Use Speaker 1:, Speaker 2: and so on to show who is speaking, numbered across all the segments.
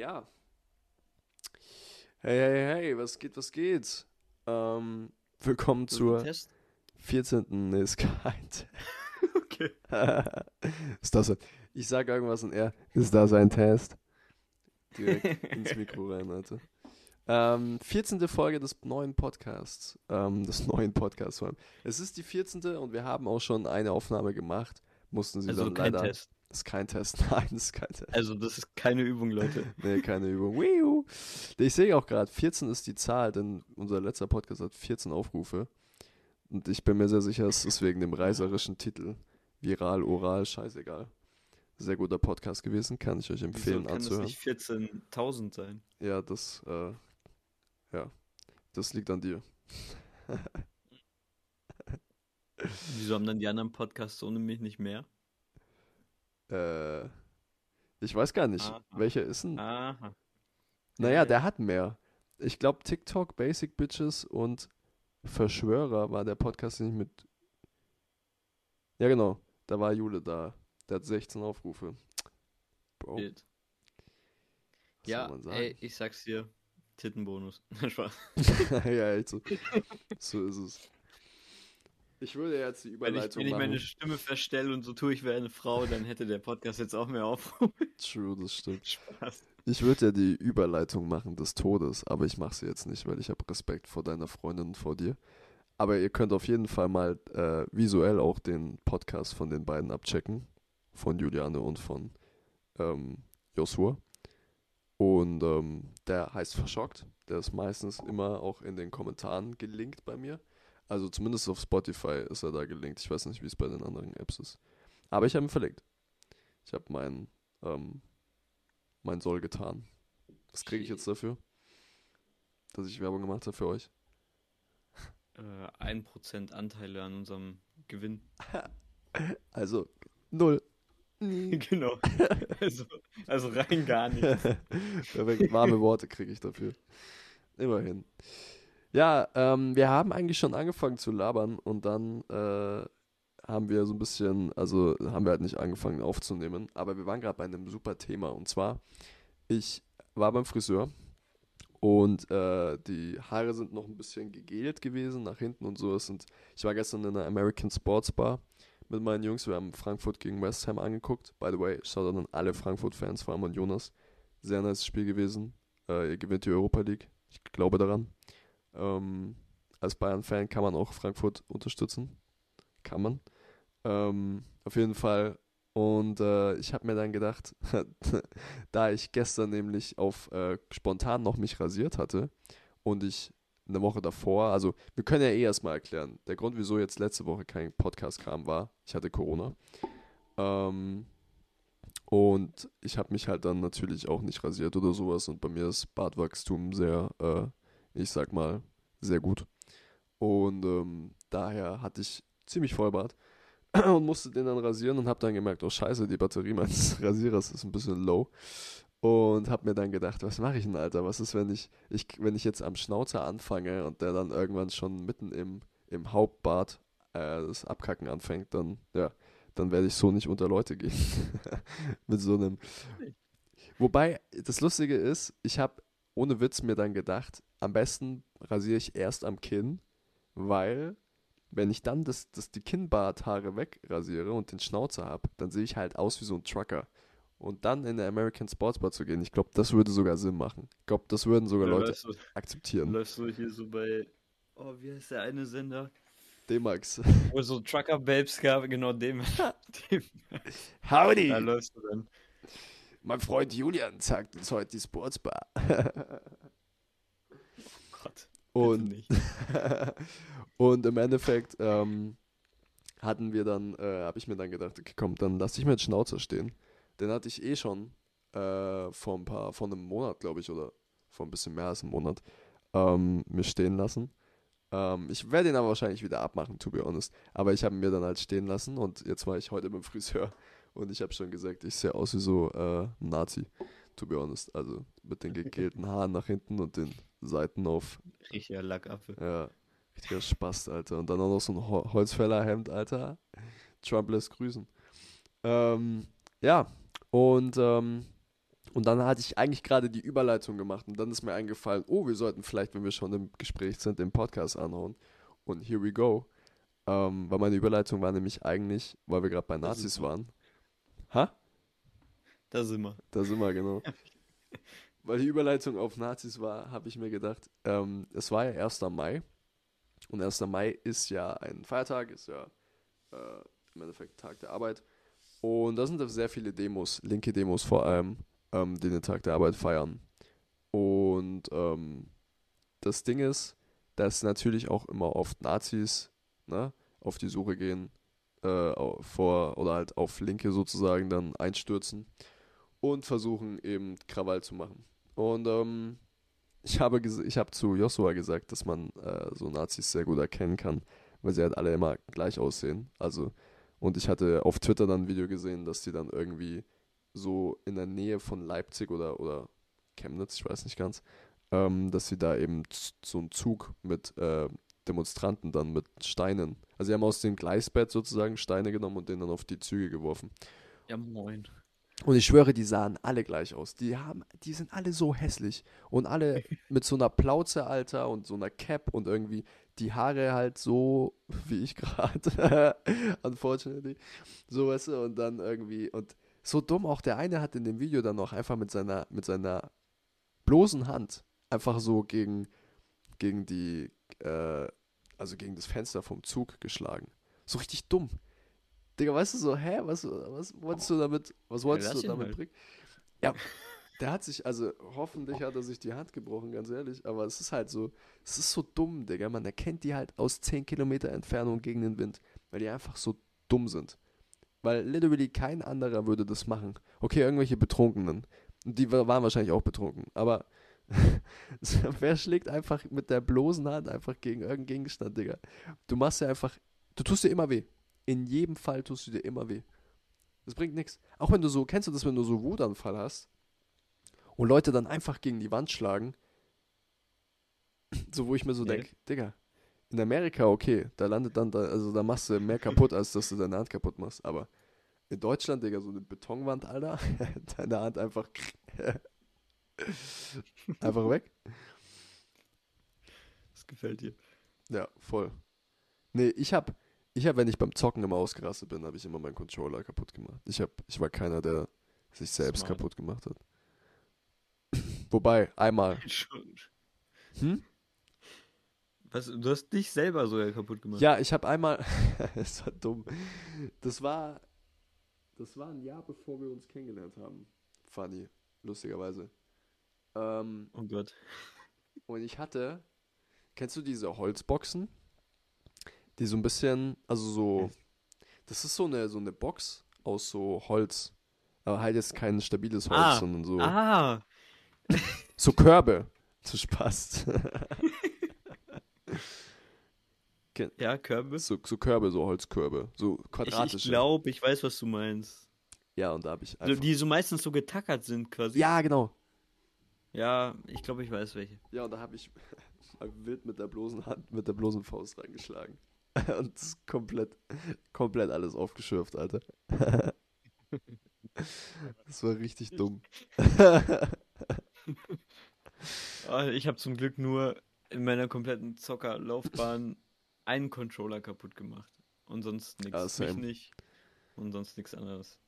Speaker 1: Ja. Hey, hey, hey, was geht, was geht? Ähm, willkommen zur
Speaker 2: ein Test?
Speaker 1: 14. Nee, ist kein
Speaker 2: Okay.
Speaker 1: Ist das ein, Ich sag irgendwas und er, ist das ein Test? Direkt ins Mikro rein, Alter. Ähm, 14. Folge des neuen Podcasts. Ähm, des neuen Podcasts vor allem. Es ist die 14. und wir haben auch schon eine Aufnahme gemacht. Mussten sie
Speaker 2: Also
Speaker 1: dann
Speaker 2: kein
Speaker 1: leider.
Speaker 2: Test.
Speaker 1: Das ist kein Test. Nein, das ist kein Test.
Speaker 2: Also das ist keine Übung, Leute.
Speaker 1: Nee, keine Übung. Ich sehe auch gerade, 14 ist die Zahl, denn unser letzter Podcast hat 14 Aufrufe. Und ich bin mir sehr sicher, es ist wegen dem reißerischen Titel. Viral, oral, scheißegal. Sehr guter Podcast gewesen, kann ich euch
Speaker 2: Wieso
Speaker 1: empfehlen
Speaker 2: kann das
Speaker 1: anzuhören.
Speaker 2: nicht 14.000 sein?
Speaker 1: Ja, das, äh, ja, das liegt an dir.
Speaker 2: Wieso haben dann die anderen Podcasts ohne mich nicht mehr?
Speaker 1: Äh, ich weiß gar nicht,
Speaker 2: Aha.
Speaker 1: welcher ist denn?
Speaker 2: Aha.
Speaker 1: Naja, der hat mehr. Ich glaube, TikTok, Basic Bitches und Verschwörer war der Podcast, den ich mit. Ja, genau. Da war Jule da. Der hat 16 Aufrufe. Bro,
Speaker 2: Shit. Ja, ey, ich sag's dir. Tittenbonus. Spaß.
Speaker 1: ja, echt so. So ist es. Ich würde jetzt die
Speaker 2: Wenn ich,
Speaker 1: Überleitung
Speaker 2: wenn ich meine. Stimme verstelle und so tue ich wie eine Frau, dann hätte der Podcast jetzt auch mehr Aufrufe.
Speaker 1: True, das stimmt.
Speaker 2: Spaß.
Speaker 1: Ich würde ja die Überleitung machen des Todes, aber ich mache sie jetzt nicht, weil ich habe Respekt vor deiner Freundin und vor dir. Aber ihr könnt auf jeden Fall mal äh, visuell auch den Podcast von den beiden abchecken. Von Juliane und von ähm, Joshua. Und ähm, der heißt Verschockt. Der ist meistens immer auch in den Kommentaren gelinkt bei mir. Also zumindest auf Spotify ist er da gelinkt. Ich weiß nicht, wie es bei den anderen Apps ist. Aber ich habe ihn verlinkt. Ich habe mein, ähm, mein Soll getan. Was kriege ich jetzt dafür? Dass ich Werbung gemacht habe für euch?
Speaker 2: Äh, 1% Anteile an unserem Gewinn.
Speaker 1: Also, null.
Speaker 2: genau. Also, also rein gar nicht.
Speaker 1: Perfekt, warme Worte kriege ich dafür. Immerhin. Ja, ähm, wir haben eigentlich schon angefangen zu labern und dann äh, haben wir so ein bisschen, also haben wir halt nicht angefangen aufzunehmen, aber wir waren gerade bei einem super Thema und zwar, ich war beim Friseur und äh, die Haare sind noch ein bisschen gegelt gewesen nach hinten und so. Es ich war gestern in einer American Sports Bar mit meinen Jungs, wir haben Frankfurt gegen West Ham angeguckt. By the way, schaut an alle Frankfurt-Fans, vor allem an Jonas. Sehr nice Spiel gewesen. Äh, ihr gewinnt die Europa League. Ich glaube daran. Ähm, als Bayern-Fan kann man auch Frankfurt unterstützen. Kann man. Ähm, auf jeden Fall. Und äh, ich habe mir dann gedacht, da ich gestern nämlich auf äh, spontan noch mich rasiert hatte und ich eine Woche davor, also wir können ja eh erstmal erklären, der Grund, wieso jetzt letzte Woche kein Podcast kam, war, ich hatte Corona. Ähm, und ich habe mich halt dann natürlich auch nicht rasiert oder sowas und bei mir ist Bartwachstum sehr, äh, ich sag mal, sehr gut. Und ähm, daher hatte ich ziemlich Vollbart und musste den dann rasieren und habe dann gemerkt, oh scheiße, die Batterie meines Rasierers ist ein bisschen low. Und habe mir dann gedacht, was mache ich denn, Alter? Was ist, wenn ich, ich, wenn ich jetzt am Schnauzer anfange und der dann irgendwann schon mitten im, im Hauptbart äh, das Abkacken anfängt, dann, ja, dann werde ich so nicht unter Leute gehen. Mit so einem. Wobei, das Lustige ist, ich habe ohne Witz mir dann gedacht, am besten rasiere ich erst am Kinn, weil wenn ich dann das, das, die Kinnbarthaare wegrasiere und den Schnauzer habe, dann sehe ich halt aus wie so ein Trucker. Und dann in der American Sports Bar zu gehen, ich glaube, das würde sogar Sinn machen. Ich glaube, das würden sogar
Speaker 2: Oder
Speaker 1: Leute
Speaker 2: läufst du,
Speaker 1: akzeptieren.
Speaker 2: läufst du hier so bei, oh, wie heißt der eine Sender?
Speaker 1: D-Max.
Speaker 2: Wo so Trucker-Babes gab, genau dem. dem
Speaker 1: Howdy!
Speaker 2: da läufst du dann.
Speaker 1: Mein Freund Julian zeigt uns heute die Sportsbar.
Speaker 2: Gott.
Speaker 1: Und
Speaker 2: nicht.
Speaker 1: und im Endeffekt ähm, hatten wir dann, äh, habe ich mir dann gedacht, okay, komm, dann lass dich mit Schnauzer stehen. Den hatte ich eh schon äh, vor ein paar, vor einem Monat, glaube ich, oder vor ein bisschen mehr als einem Monat, ähm, mir stehen lassen. Ähm, ich werde ihn aber wahrscheinlich wieder abmachen, to be honest. Aber ich habe ihn mir dann halt stehen lassen und jetzt war ich heute beim Friseur und ich habe schon gesagt, ich sehe aus wie so äh, ein Nazi, to be honest. Also mit den gegelten Haaren nach hinten und den Seiten auf
Speaker 2: Richtiger Lackaffe.
Speaker 1: ja, richtiger Spaß, Alter. Und dann auch noch so ein Ho Holzfällerhemd, Alter. Trump lässt grüßen. Ähm, ja, und ähm, Und dann hatte ich eigentlich gerade die Überleitung gemacht und dann ist mir eingefallen, oh, wir sollten vielleicht, wenn wir schon im Gespräch sind, den Podcast anhauen. Und here we go. Ähm, weil meine Überleitung war nämlich eigentlich, weil wir gerade bei Nazis waren. Ha?
Speaker 2: Da sind wir.
Speaker 1: Da sind wir, genau. Weil die Überleitung auf Nazis war, habe ich mir gedacht, ähm, es war ja 1. Mai. Und 1. Mai ist ja ein Feiertag, ist ja äh, im Endeffekt Tag der Arbeit. Und da sind sehr viele Demos, linke Demos vor allem, ähm, die den Tag der Arbeit feiern. Und ähm, das Ding ist, dass natürlich auch immer oft Nazis ne, auf die Suche gehen, äh, vor oder halt auf Linke sozusagen dann einstürzen und versuchen eben Krawall zu machen. Und ähm, ich habe ich habe zu Joshua gesagt, dass man äh, so Nazis sehr gut erkennen kann, weil sie halt alle immer gleich aussehen. Also und ich hatte auf Twitter dann ein Video gesehen, dass die dann irgendwie so in der Nähe von Leipzig oder oder Chemnitz, ich weiß nicht ganz, ähm, dass sie da eben so einen Zug mit äh, Demonstranten dann mit Steinen, also sie haben aus dem Gleisbett sozusagen Steine genommen und den dann auf die Züge geworfen.
Speaker 2: Ja, moin.
Speaker 1: Und ich schwöre, die sahen alle gleich aus. Die haben, die sind alle so hässlich. Und alle mit so einer Plauze, Alter, und so einer Cap und irgendwie die Haare halt so, wie ich gerade. Unfortunately. So, weißt du, und dann irgendwie, und so dumm, auch der eine hat in dem Video dann noch einfach mit seiner, mit seiner bloßen Hand einfach so gegen, gegen die, äh, also gegen das Fenster vom Zug geschlagen. So richtig dumm. Digga, weißt du so, hä, was, was wolltest du damit, was wolltest
Speaker 2: lass
Speaker 1: du damit
Speaker 2: halt.
Speaker 1: bringen? Ja, der hat sich, also hoffentlich hat er sich die Hand gebrochen, ganz ehrlich, aber es ist halt so, es ist so dumm, Digga, man erkennt die halt aus 10 Kilometer Entfernung gegen den Wind, weil die einfach so dumm sind. Weil literally kein anderer würde das machen. Okay, irgendwelche Betrunkenen. Und die wa- waren wahrscheinlich auch betrunken, aber wer schlägt einfach mit der bloßen Hand einfach gegen irgendeinen Gegenstand, Digga? Du machst ja einfach, du tust dir immer weh. In jedem Fall tust du dir immer weh. Das bringt nichts. Auch wenn du so, kennst du das, wenn du so Wutanfall hast und Leute dann einfach gegen die Wand schlagen? So, wo ich mir so denke, Digga, in Amerika, okay, da landet dann, da, also da machst du mehr kaputt, als dass du deine Hand kaputt machst. Aber in Deutschland, Digga, so eine Betonwand, Alter, deine Hand einfach, einfach weg.
Speaker 2: Das gefällt dir.
Speaker 1: Ja, voll. Nee, ich hab, ich hab, wenn ich beim Zocken immer ausgerastet bin, habe ich immer meinen Controller kaputt gemacht. Ich hab, ich war keiner, der sich selbst
Speaker 2: Smart.
Speaker 1: kaputt gemacht hat. Wobei, einmal. Hm?
Speaker 2: Was, du hast dich selber so ja kaputt gemacht.
Speaker 1: Ja, ich habe einmal. das war dumm. Das war. Das war ein Jahr bevor wir uns kennengelernt haben. Funny, lustigerweise. Ähm,
Speaker 2: Oh Gott.
Speaker 1: und ich hatte. Kennst du diese Holzboxen? Die so ein bisschen. Also so. Das ist so eine, so eine Box aus so Holz. Aber halt jetzt kein stabiles Holz,
Speaker 2: Ah,
Speaker 1: sondern so.
Speaker 2: Ah,
Speaker 1: So Körbe. Zu Spaß.
Speaker 2: ja, Körbe.
Speaker 1: so, so Körbe, so Holzkörbe. So
Speaker 2: Ich,
Speaker 1: quadratische.
Speaker 2: ich glaube, ich weiß, was du meinst.
Speaker 1: ja, und da habe ich einfach.
Speaker 2: die so meistens so getackert sind quasi.
Speaker 1: ja, genau.
Speaker 2: Ja, ich glaube, ich weiß welche.
Speaker 1: Ja, und da habe ich mal wild mit der bloßen Hand, mit der bloßen Faust reingeschlagen. Und komplett, komplett alles aufgeschürft, Alter. Das war richtig dumm.
Speaker 2: Ah, ich habe zum Glück nur in meiner kompletten Zockerlaufbahn einen Controller kaputt gemacht. Und sonst nichts.
Speaker 1: Ah,
Speaker 2: Mich nicht. Und sonst nichts anderes.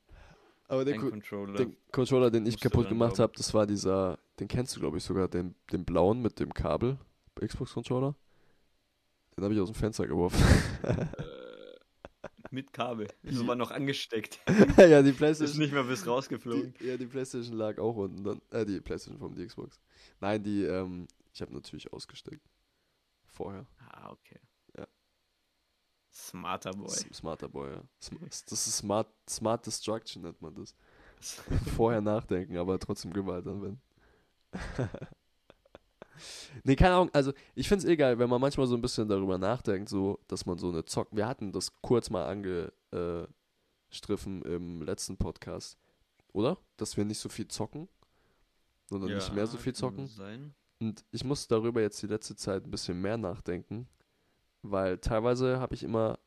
Speaker 1: Aber der, Co
Speaker 2: Controller.
Speaker 1: den Controller, den ich kaputt gemacht habe, das war dieser, den kennst du, glaube ich, sogar, den, den blauen mit dem Kabel, Xbox-Controller. Den habe ich aus dem Fenster geworfen.
Speaker 2: äh, mit Kabel. Das war noch angesteckt.
Speaker 1: ja, die
Speaker 2: Ist
Speaker 1: Playstation.
Speaker 2: nicht mal bis rausgeflogen.
Speaker 1: Die, ja, die Playstation lag auch unten. Dann, äh, die Playstation vom die Xbox. Nein, die, ähm, ich habe natürlich ausgesteckt. Vorher.
Speaker 2: Ah, okay.
Speaker 1: Ja.
Speaker 2: Smarter Boy.
Speaker 1: Smarter Boy, ja. Das ist Smart, Smart Destruction, nennt man das. Vorher nachdenken, aber trotzdem Gewalt anwenden. nee, keine Ahnung. Also, ich finde es egal, wenn man manchmal so ein bisschen darüber nachdenkt, so, dass man so eine Zock. Wir hatten das kurz mal angestriffen im letzten Podcast, oder? Dass wir nicht so viel zocken. Sondern nicht mehr so viel zocken.
Speaker 2: Sein.
Speaker 1: Und ich muss darüber jetzt die letzte Zeit ein bisschen mehr nachdenken, weil teilweise habe ich immer,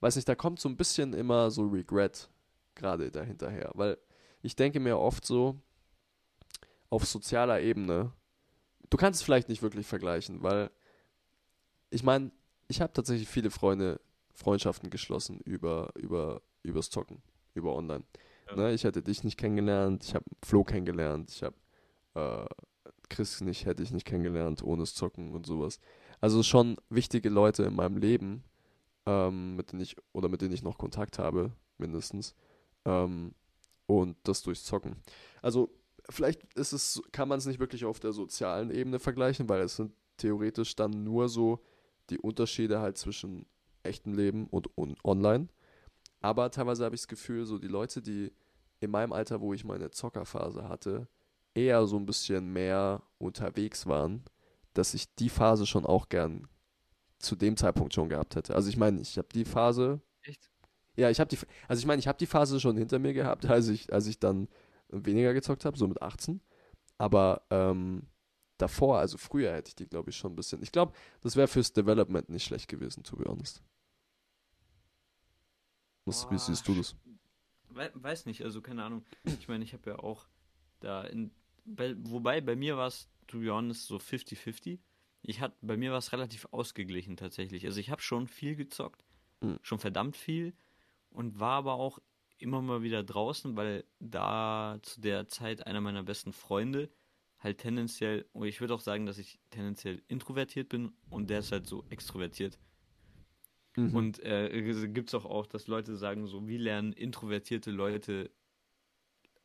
Speaker 1: weiß nicht, da kommt so ein bisschen immer so Regret gerade dahinterher, weil ich denke mir oft so, auf sozialer Ebene, du kannst es vielleicht nicht wirklich vergleichen, weil ich meine, ich habe tatsächlich viele Freunde, Freundschaften geschlossen über, über, übers Zocken, über online. Ja. Ne, ich hätte dich nicht kennengelernt, ich habe Flo kennengelernt, ich habe äh, Chris nicht, hätte ich nicht kennengelernt ohne das Zocken und sowas. Also schon wichtige Leute in meinem Leben, ähm, mit denen ich, oder mit denen ich noch Kontakt habe, mindestens. Ähm, und das durchs Zocken. Also vielleicht ist es, kann man es nicht wirklich auf der sozialen Ebene vergleichen, weil es sind theoretisch dann nur so die Unterschiede halt zwischen echtem Leben und, und online. Aber teilweise habe ich das Gefühl, so die Leute, die in meinem Alter, wo ich meine Zockerphase hatte, eher so ein bisschen mehr unterwegs waren, dass ich die Phase schon auch gern zu dem Zeitpunkt schon gehabt hätte. Also ich meine, ich habe die Phase. Echt? Ja, ich habe die, also ich meine, ich habe die Phase schon hinter mir gehabt, als ich, als ich dann weniger gezockt habe, so mit 18. Aber ähm, davor, also früher hätte ich die, glaube ich, schon ein bisschen. Ich glaube, das wäre fürs Development nicht schlecht gewesen, to be honest. Was, wie siehst du das?
Speaker 2: Weiß nicht, also keine Ahnung. Ich meine, ich habe ja auch da in. Bei, wobei bei mir war es, to be honest, so 50-50. Ich hatte, bei mir war es relativ ausgeglichen tatsächlich. Also ich habe schon viel gezockt, mhm. schon verdammt viel und war aber auch immer mal wieder draußen, weil da zu der Zeit einer meiner besten Freunde halt tendenziell, ich würde auch sagen, dass ich tendenziell introvertiert bin und der ist halt so extrovertiert. Mhm. Und äh, gibt es auch, auch, dass Leute sagen, so wie lernen introvertierte Leute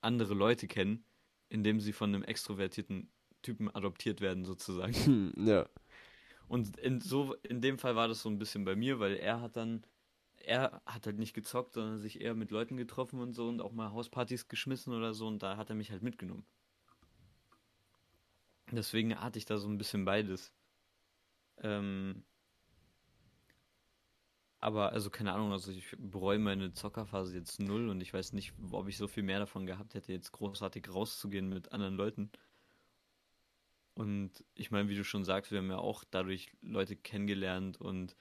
Speaker 2: andere Leute kennen, indem sie von einem extrovertierten Typen adoptiert werden, sozusagen.
Speaker 1: Hm, ja.
Speaker 2: Und in, so, in dem Fall war das so ein bisschen bei mir, weil er hat dann, er hat halt nicht gezockt, sondern sich eher mit Leuten getroffen und so und auch mal Hauspartys geschmissen oder so und da hat er mich halt mitgenommen. Deswegen hatte ich da so ein bisschen beides. Ähm, aber also keine Ahnung, also ich bereue meine Zockerphase jetzt null und ich weiß nicht, ob ich so viel mehr davon gehabt hätte, jetzt großartig rauszugehen mit anderen Leuten. Und ich meine, wie du schon sagst, wir haben ja auch dadurch Leute kennengelernt und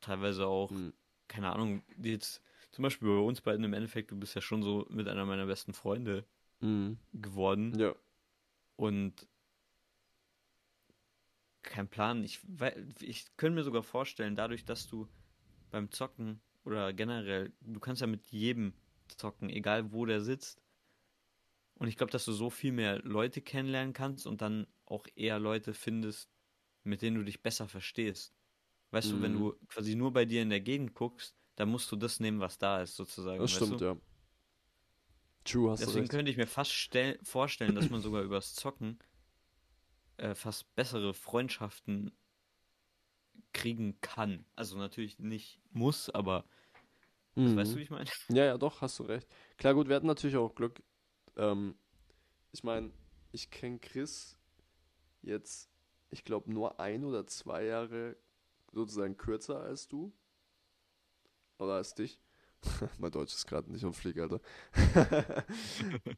Speaker 2: teilweise auch, mhm. keine Ahnung, jetzt zum Beispiel bei uns beiden im Endeffekt, du bist ja schon so mit einer meiner besten Freunde mhm. geworden.
Speaker 1: Ja.
Speaker 2: Und kein Plan. Ich, ich könnte mir sogar vorstellen, dadurch, dass du beim Zocken oder generell, du kannst ja mit jedem zocken, egal wo der sitzt. Und ich glaube, dass du so viel mehr Leute kennenlernen kannst und dann auch eher Leute findest, mit denen du dich besser verstehst. Weißt mhm. du, wenn mhm. du quasi nur bei dir in der Gegend guckst, dann musst du das nehmen, was da ist, sozusagen.
Speaker 1: Das stimmt,
Speaker 2: du?
Speaker 1: ja. True, hast
Speaker 2: Deswegen könnte ich mir fast vorstellen, dass man sogar übers Zocken äh, fast bessere Freundschaften kriegen kann. Also natürlich nicht muss, aber mhm. weißt du, wie ich meine?
Speaker 1: Ja, ja, doch, hast du recht. Klar, gut, wir hatten natürlich auch Glück. Ähm, ich meine, ich kenne Chris jetzt, ich glaube, nur ein oder zwei Jahre sozusagen kürzer als du. Oder als dich. mein Deutsch ist gerade nicht auf Flieg, Alter.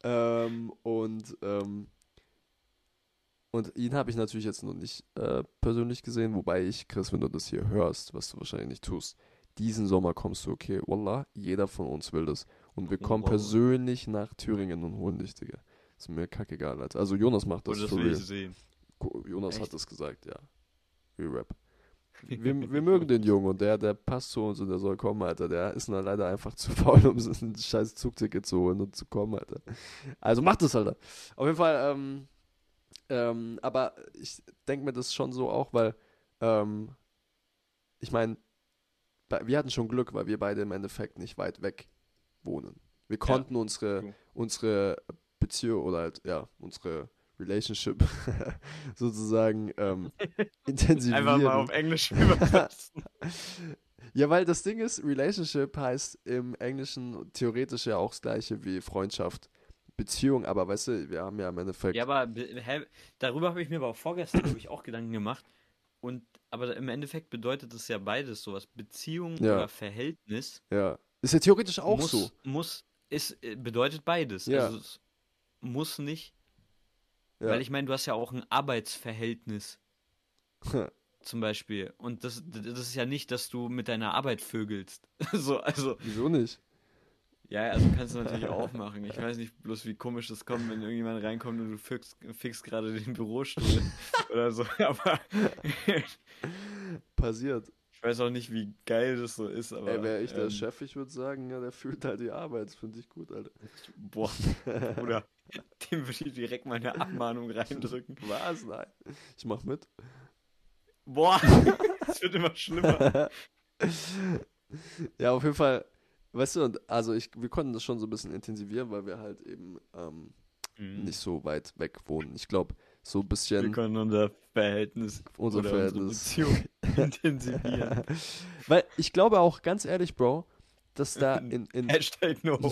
Speaker 1: ähm, und ähm, und ihn habe ich natürlich jetzt noch nicht äh, persönlich gesehen, wobei ich, Chris, wenn du das hier hörst, was du wahrscheinlich nicht tust, diesen Sommer kommst du, okay, Wallah, jeder von uns will das. Und wir kommen wow. persönlich nach Thüringen und holen dich, Digga. Ist mir kackegal, Alter. Also Jonas macht das.
Speaker 2: Oh, das will ich sehen.
Speaker 1: Jonas Echt? hat das gesagt, ja. Wir rap. Wir, wir mögen den Jungen und der, der passt zu uns und der soll kommen, Alter. Der ist nur leider einfach zu faul, um ein scheiß Zugticket zu holen und zu kommen, Alter. Also macht das, Alter. Auf jeden Fall, ähm, ähm, aber ich denke mir das schon so auch, weil ähm, ich meine, wir hatten schon Glück, weil wir beide im Endeffekt nicht weit weg wohnen. Wir konnten ja. unsere, unsere Beziehung oder halt, ja, unsere Relationship sozusagen ähm, intensivieren.
Speaker 2: Einfach mal auf Englisch übersetzen.
Speaker 1: ja, weil das Ding ist, Relationship heißt im Englischen theoretisch ja auch das gleiche wie Freundschaft. Beziehung, aber weißt du, wir haben ja im Endeffekt.
Speaker 2: Ja, aber hä, darüber habe ich mir aber auch vorgestern, glaube ich, auch Gedanken gemacht. Und aber im Endeffekt bedeutet es ja beides sowas. Beziehung ja. oder Verhältnis.
Speaker 1: Ja. Ist ja theoretisch auch
Speaker 2: muss,
Speaker 1: so.
Speaker 2: Muss, ist, äh, bedeutet beides. Ja. Also es muss nicht. Ja. Weil ich meine, du hast ja auch ein Arbeitsverhältnis. zum Beispiel. Und das, das ist ja nicht, dass du mit deiner Arbeit vögelst. so, also.
Speaker 1: Wieso nicht?
Speaker 2: Ja, also kannst du natürlich auch machen. Ich weiß nicht bloß, wie komisch das kommt, wenn irgendjemand reinkommt und du fixst, fixst gerade den Bürostuhl oder so. Aber
Speaker 1: Passiert.
Speaker 2: Ich weiß auch nicht, wie geil das so ist. Aber
Speaker 1: Ey, wäre ich der
Speaker 2: ähm,
Speaker 1: Chef, ich würde sagen, ja, der fühlt halt die Arbeit. Das finde ich gut, Alter.
Speaker 2: Boah, oder dem würde ich direkt mal eine Abmahnung reindrücken.
Speaker 1: Was? Nein. Ich mach mit.
Speaker 2: Boah, es wird immer schlimmer.
Speaker 1: ja, auf jeden Fall, weißt du, also ich, wir konnten das schon so ein bisschen intensivieren, weil wir halt eben ähm, nicht so weit weg wohnen. Ich glaube, so ein
Speaker 2: Wir
Speaker 1: bisschen
Speaker 2: können unser Verhältnis
Speaker 1: unser Verhältnis.
Speaker 2: Beziehung intensivieren.
Speaker 1: weil ich glaube auch, ganz ehrlich, Bro, dass da in, in
Speaker 2: Hashtag no.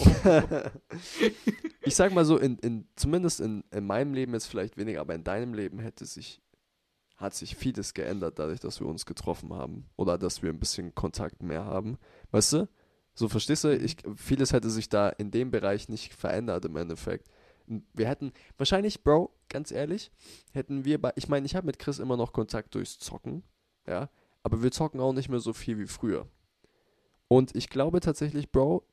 Speaker 1: ich sag mal so, in, in, zumindest in, in meinem Leben jetzt vielleicht weniger, aber in deinem Leben hätte sich, hat sich vieles geändert, dadurch, dass wir uns getroffen haben. Oder dass wir ein bisschen Kontakt mehr haben. Weißt du? So verstehst du? Ich, vieles hätte sich da in dem Bereich nicht verändert im Endeffekt. Wir hätten, wahrscheinlich, Bro, ganz ehrlich, hätten wir bei, ich meine, ich habe mit Chris immer noch Kontakt durchs Zocken, ja, aber wir zocken auch nicht mehr so viel wie früher. Und ich glaube tatsächlich, Bro,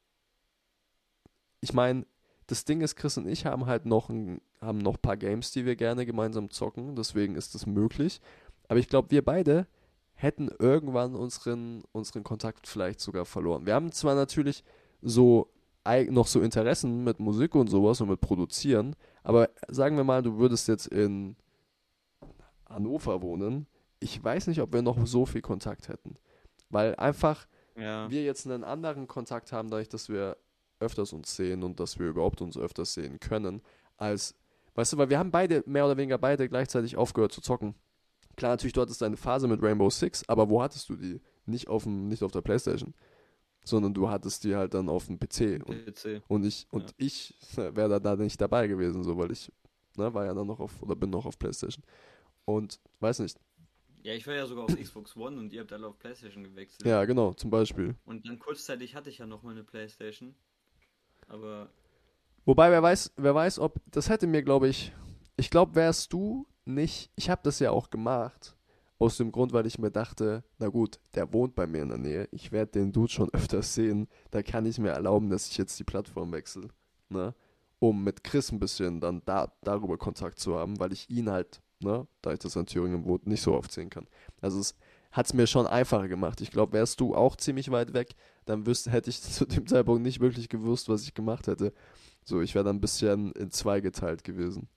Speaker 1: ich meine, das Ding ist, Chris und ich haben halt noch ein, haben noch paar Games, die wir gerne gemeinsam zocken, deswegen ist das möglich. Aber ich glaube, wir beide hätten irgendwann unseren, unseren Kontakt vielleicht sogar verloren. Wir haben zwar natürlich so noch so Interessen mit Musik und sowas und mit Produzieren, aber sagen wir mal, du würdest jetzt in Hannover wohnen, ich weiß nicht, ob wir noch so viel Kontakt hätten. Weil einfach
Speaker 2: Ja.
Speaker 1: wir jetzt einen anderen Kontakt haben, dadurch, dass wir öfters uns sehen und dass wir überhaupt uns öfters sehen können, als, weißt du, weil wir haben beide, mehr oder weniger beide gleichzeitig aufgehört zu zocken. Klar, natürlich, du hattest deine Phase mit Rainbow Six, aber wo hattest du die? Nicht auf, dem, nicht auf der Playstation, sondern du hattest die halt dann auf dem PC. Und,
Speaker 2: PC.
Speaker 1: und ich, und
Speaker 2: Ja.
Speaker 1: ich wäre da, da nicht dabei gewesen, so, weil ich, ne, war ja dann noch auf, oder bin noch auf Playstation. Und, weiß nicht,
Speaker 2: Ja, ich war ja sogar auf Xbox One und ihr habt alle auf PlayStation gewechselt.
Speaker 1: ja, genau, zum Beispiel.
Speaker 2: Und dann kurzzeitig hatte ich ja noch mal eine PlayStation. Aber
Speaker 1: Wobei, wer weiß, wer weiß, ob, das hätte mir, glaube ich, ich glaube, wärst du nicht, ich habe das ja auch gemacht, aus dem Grund, weil ich mir dachte, na gut, der wohnt bei mir in der Nähe, ich werde den Dude schon öfters sehen, da kann ich mir erlauben, dass ich jetzt die Plattform wechsle, ne, um mit Chris ein bisschen dann da, darüber Kontakt zu haben, weil ich ihn halt, ne, da ich das in Thüringen wohnt, nicht so oft sehen kann. Also es hat es mir schon einfacher gemacht. Ich glaube, wärst du auch ziemlich weit weg, dann wüsste, hätte ich zu dem Zeitpunkt nicht wirklich gewusst, was ich gemacht hätte. So, ich wäre dann ein bisschen in zwei geteilt gewesen.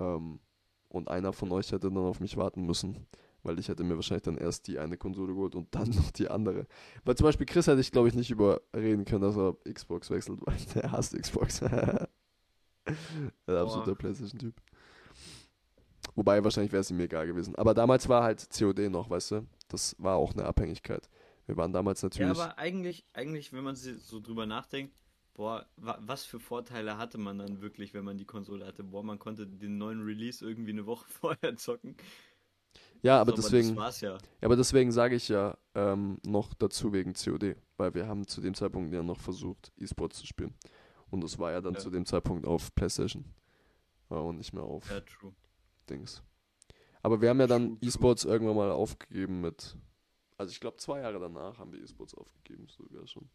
Speaker 1: Ähm, und einer von euch hätte dann auf mich warten müssen, weil ich hätte mir wahrscheinlich dann erst die eine Konsole geholt und dann noch die andere. Weil zum Beispiel Chris hätte ich, glaube ich, nicht überreden können, dass er Xbox wechselt, weil der hasst Xbox. der absolute Playstation-Typ. Wobei, wahrscheinlich wäre es ihm egal gewesen. Aber damals war halt COD noch, weißt du? Das war auch eine Abhängigkeit. Wir waren damals
Speaker 2: ja,
Speaker 1: natürlich.
Speaker 2: aber eigentlich, eigentlich, wenn man so drüber nachdenkt, boah, wa was für Vorteile hatte man dann wirklich, wenn man die Konsole hatte? Boah, man konnte den neuen Release irgendwie eine Woche vorher zocken.
Speaker 1: Ja, aber
Speaker 2: So,
Speaker 1: deswegen.
Speaker 2: ja.
Speaker 1: Ja, aber deswegen sage ich ja ähm, noch dazu wegen COD, weil wir haben zu dem Zeitpunkt ja noch versucht, E-Sport zu spielen. Und das war ja dann
Speaker 2: Ja.
Speaker 1: zu dem Zeitpunkt auf PlayStation. Ja, und nicht mehr auf
Speaker 2: Ja, true.
Speaker 1: Dings. Aber wir haben ja dann. E-Sports irgendwann mal aufgegeben mit. Also ich glaube zwei Jahre danach haben wir E-Sports aufgegeben, sogar schon.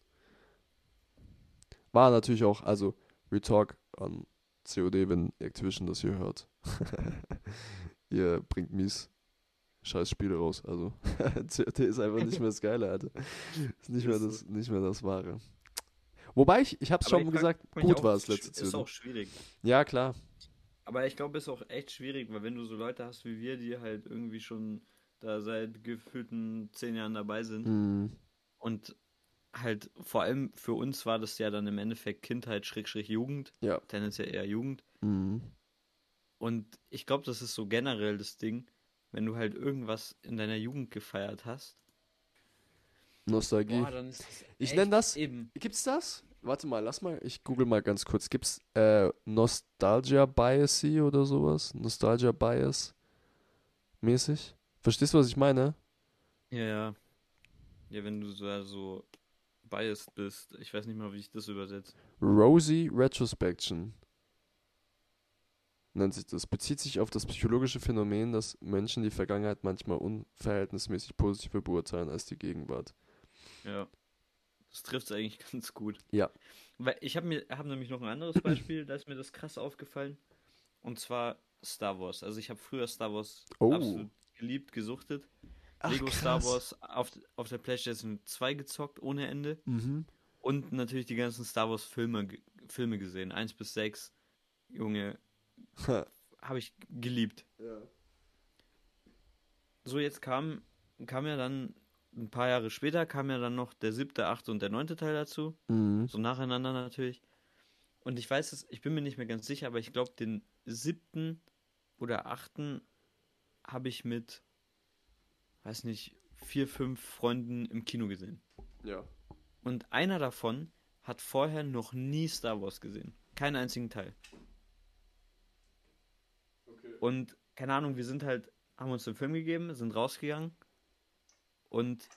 Speaker 1: War natürlich auch, also Retalk an COD, wenn Activision das hier hört. ihr bringt mies scheiß Spiele raus. Also COD ist einfach nicht mehr das Geile, Alter. Ist nicht mehr das, nicht mehr das Wahre. Wobei ich, ich hab's
Speaker 2: Aber
Speaker 1: schon
Speaker 2: ich
Speaker 1: gesagt, gut war es letzte
Speaker 2: Ist auch schwierig.
Speaker 1: Ja, klar.
Speaker 2: Aber ich glaube, es ist auch echt schwierig, weil wenn du so Leute hast wie wir, die halt irgendwie schon da seit gefühlten zehn Jahren dabei sind
Speaker 1: Mhm.
Speaker 2: und halt vor allem für uns war das ja dann im Endeffekt Kindheit, Schrägstrich Jugend,
Speaker 1: Ja.
Speaker 2: tendenziell eher Jugend.
Speaker 1: Mhm.
Speaker 2: Und ich glaube, das ist so generell das Ding, wenn du halt irgendwas in deiner Jugend gefeiert hast.
Speaker 1: Nostalgie.
Speaker 2: dann ist das
Speaker 1: Ich
Speaker 2: echt
Speaker 1: nenn das-
Speaker 2: eben.
Speaker 1: Gibt's das? Warte mal, lass mal, ich google mal ganz kurz. Gibt's äh, Nostalgia Biasy oder sowas? Nostalgia Bias mäßig? Verstehst du, was ich meine?
Speaker 2: Ja, ja. Ja, wenn du so, so biased bist. Ich weiß nicht mal, wie ich das übersetze.
Speaker 1: Rosy Retrospection das. Bezieht sich auf das psychologische Phänomen, dass Menschen die Vergangenheit manchmal unverhältnismäßig positiver beurteilen als die Gegenwart.
Speaker 2: Ja. Das trifft es eigentlich ganz gut.
Speaker 1: Ja.
Speaker 2: Weil ich habe mir hab nämlich noch ein anderes Beispiel, da ist mir das krass aufgefallen. Und zwar Star Wars. Also ich habe früher Star Wars
Speaker 1: Oh.
Speaker 2: absolut geliebt, gesuchtet.
Speaker 1: Ach,
Speaker 2: Lego
Speaker 1: krass.
Speaker 2: Star Wars auf, auf der PlayStation 2 gezockt, ohne Ende.
Speaker 1: Mhm.
Speaker 2: Und natürlich die ganzen Star Wars Filme, Filme gesehen. 1 bis 6. Junge, habe ich geliebt.
Speaker 1: ja.
Speaker 2: So, jetzt kam, kam ja dann, ein paar Jahre später, kam ja dann noch der siebte, achte und der neunte Teil dazu.
Speaker 1: Mhm.
Speaker 2: So nacheinander natürlich. Und ich weiß es, ich bin mir nicht mehr ganz sicher, aber ich glaube, den siebten oder achten habe ich mit, weiß nicht, vier, fünf Freunden im Kino gesehen.
Speaker 1: Ja.
Speaker 2: Und einer davon hat vorher noch nie Star Wars gesehen. Keinen einzigen Teil. Und keine Ahnung, wir sind halt, haben uns den Film gegeben, sind rausgegangen und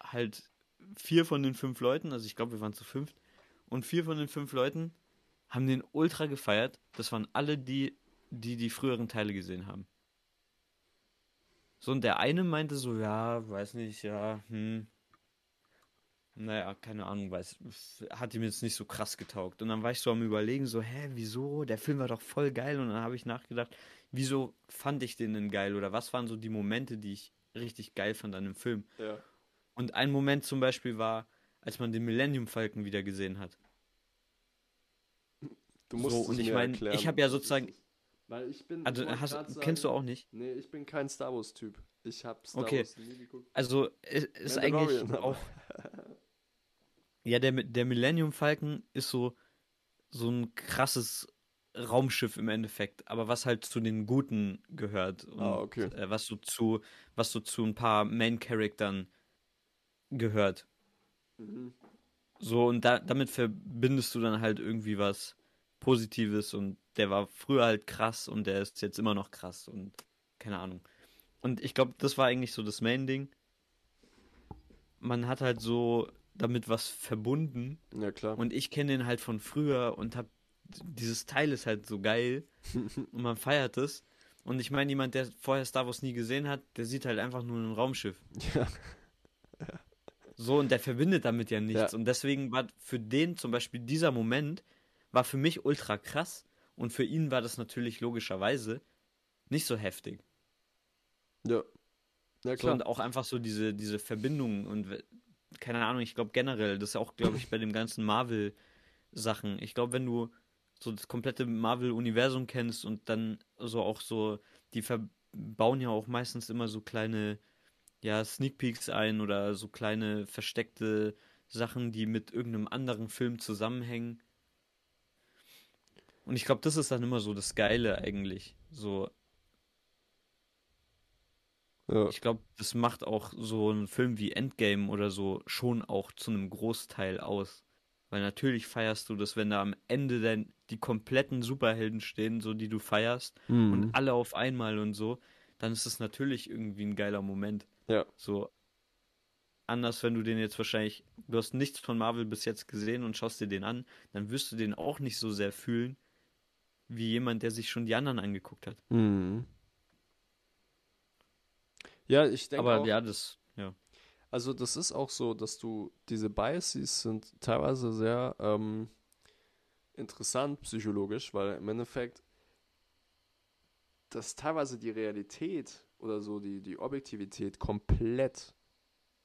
Speaker 2: halt vier von den fünf Leuten, also ich glaube, wir waren zu fünft, und vier von den fünf Leuten haben den ultra gefeiert. Das waren alle die, die die früheren Teile gesehen haben. So, und der eine meinte so, ja, weiß nicht, ja, hm. Naja, keine Ahnung, weiß, hat ihm jetzt nicht so krass getaugt. Und dann war ich so am überlegen, so, hä, wieso? Der Film war doch voll geil. Und dann habe ich nachgedacht, wieso fand ich den denn geil? Oder was waren so die Momente, die ich richtig geil fand an dem Film?
Speaker 1: Ja.
Speaker 2: Und ein Moment zum Beispiel war, als man den Millennium Falcon wieder gesehen hat.
Speaker 1: Du musst
Speaker 2: so,
Speaker 1: es
Speaker 2: und ich meine, ich habe ja sozusagen.
Speaker 1: Weil ich bin.
Speaker 2: also
Speaker 1: ich
Speaker 2: hast,
Speaker 1: grad
Speaker 2: kennst du
Speaker 1: sagen-
Speaker 2: auch nicht?
Speaker 1: Nee, ich bin kein Star Wars-Typ. Ich habe Star
Speaker 2: Okay.
Speaker 1: Wars nie geguckt.
Speaker 2: Also, es ist eigentlich auch. Ja, der, der Millennium Falcon ist so, so ein krasses Raumschiff im Endeffekt, aber was halt zu den Guten gehört. Und,
Speaker 1: Ah, okay.
Speaker 2: äh, was so zu, was so zu ein paar Main-Charaktern gehört.
Speaker 1: Mhm.
Speaker 2: So, und da, damit verbindest du dann halt irgendwie was Positives und der war früher halt krass und der ist jetzt immer noch krass und keine Ahnung. Und ich glaube, das war eigentlich so das Main-Ding. Man hat halt so damit was verbunden
Speaker 1: Ja, klar.
Speaker 2: und ich kenne den halt von früher und hab dieses Teil ist halt so geil und man feiert es. Und ich meine, jemand, der vorher Star Wars nie gesehen hat, der sieht halt einfach nur ein Raumschiff.
Speaker 1: ja.
Speaker 2: So, und der verbindet damit ja nichts.
Speaker 1: Ja.
Speaker 2: Und deswegen war für den zum Beispiel dieser Moment, war für mich ultra krass. Und für ihn war das natürlich logischerweise nicht so heftig.
Speaker 1: Ja. Ja,
Speaker 2: So,
Speaker 1: klar.
Speaker 2: und auch einfach so diese, diese Verbindung und keine Ahnung, ich glaube generell, das ist auch, glaube ich, bei den ganzen Marvel-Sachen. Ich glaube, wenn du so das komplette Marvel-Universum kennst und dann so auch so, die verbauen ja auch meistens immer so kleine, ja, Sneak Peeks ein oder so kleine versteckte Sachen, die mit irgendeinem anderen Film zusammenhängen. Und ich glaube, das ist dann immer so das Geile eigentlich. So,
Speaker 1: ja.
Speaker 2: ich glaube, das macht auch so ein Film wie Endgame oder so schon auch zu einem Großteil aus. Weil natürlich feierst du das, wenn da am Ende dann die kompletten Superhelden stehen, so die du feierst
Speaker 1: Mhm.
Speaker 2: und alle auf einmal und so, dann ist es natürlich irgendwie ein geiler Moment.
Speaker 1: Ja.
Speaker 2: So anders, wenn du den jetzt wahrscheinlich, du hast nichts von Marvel bis jetzt gesehen und schaust dir den an, dann wirst du den auch nicht so sehr fühlen, wie jemand, der sich schon die anderen angeguckt hat.
Speaker 1: Mhm. Ja, ich denke
Speaker 2: Aber
Speaker 1: auch,
Speaker 2: ja, das, ja.
Speaker 1: also das ist auch so, dass du, diese Biases sind teilweise sehr ähm, interessant psychologisch, weil im Endeffekt dass teilweise die Realität oder so die, die Objektivität komplett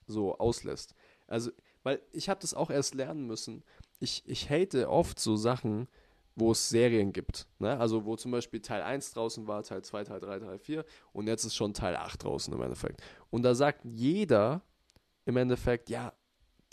Speaker 1: so auslässt. Also, weil ich habe das auch erst lernen müssen. Ich, ich hate oft so Sachen, wo es Serien gibt. Ne? Also wo zum Beispiel Teil 1 draußen war, Teil 2, Teil 3, Teil 4 und jetzt ist schon Teil 8 draußen im Endeffekt. Und da sagt jeder im Endeffekt, ja,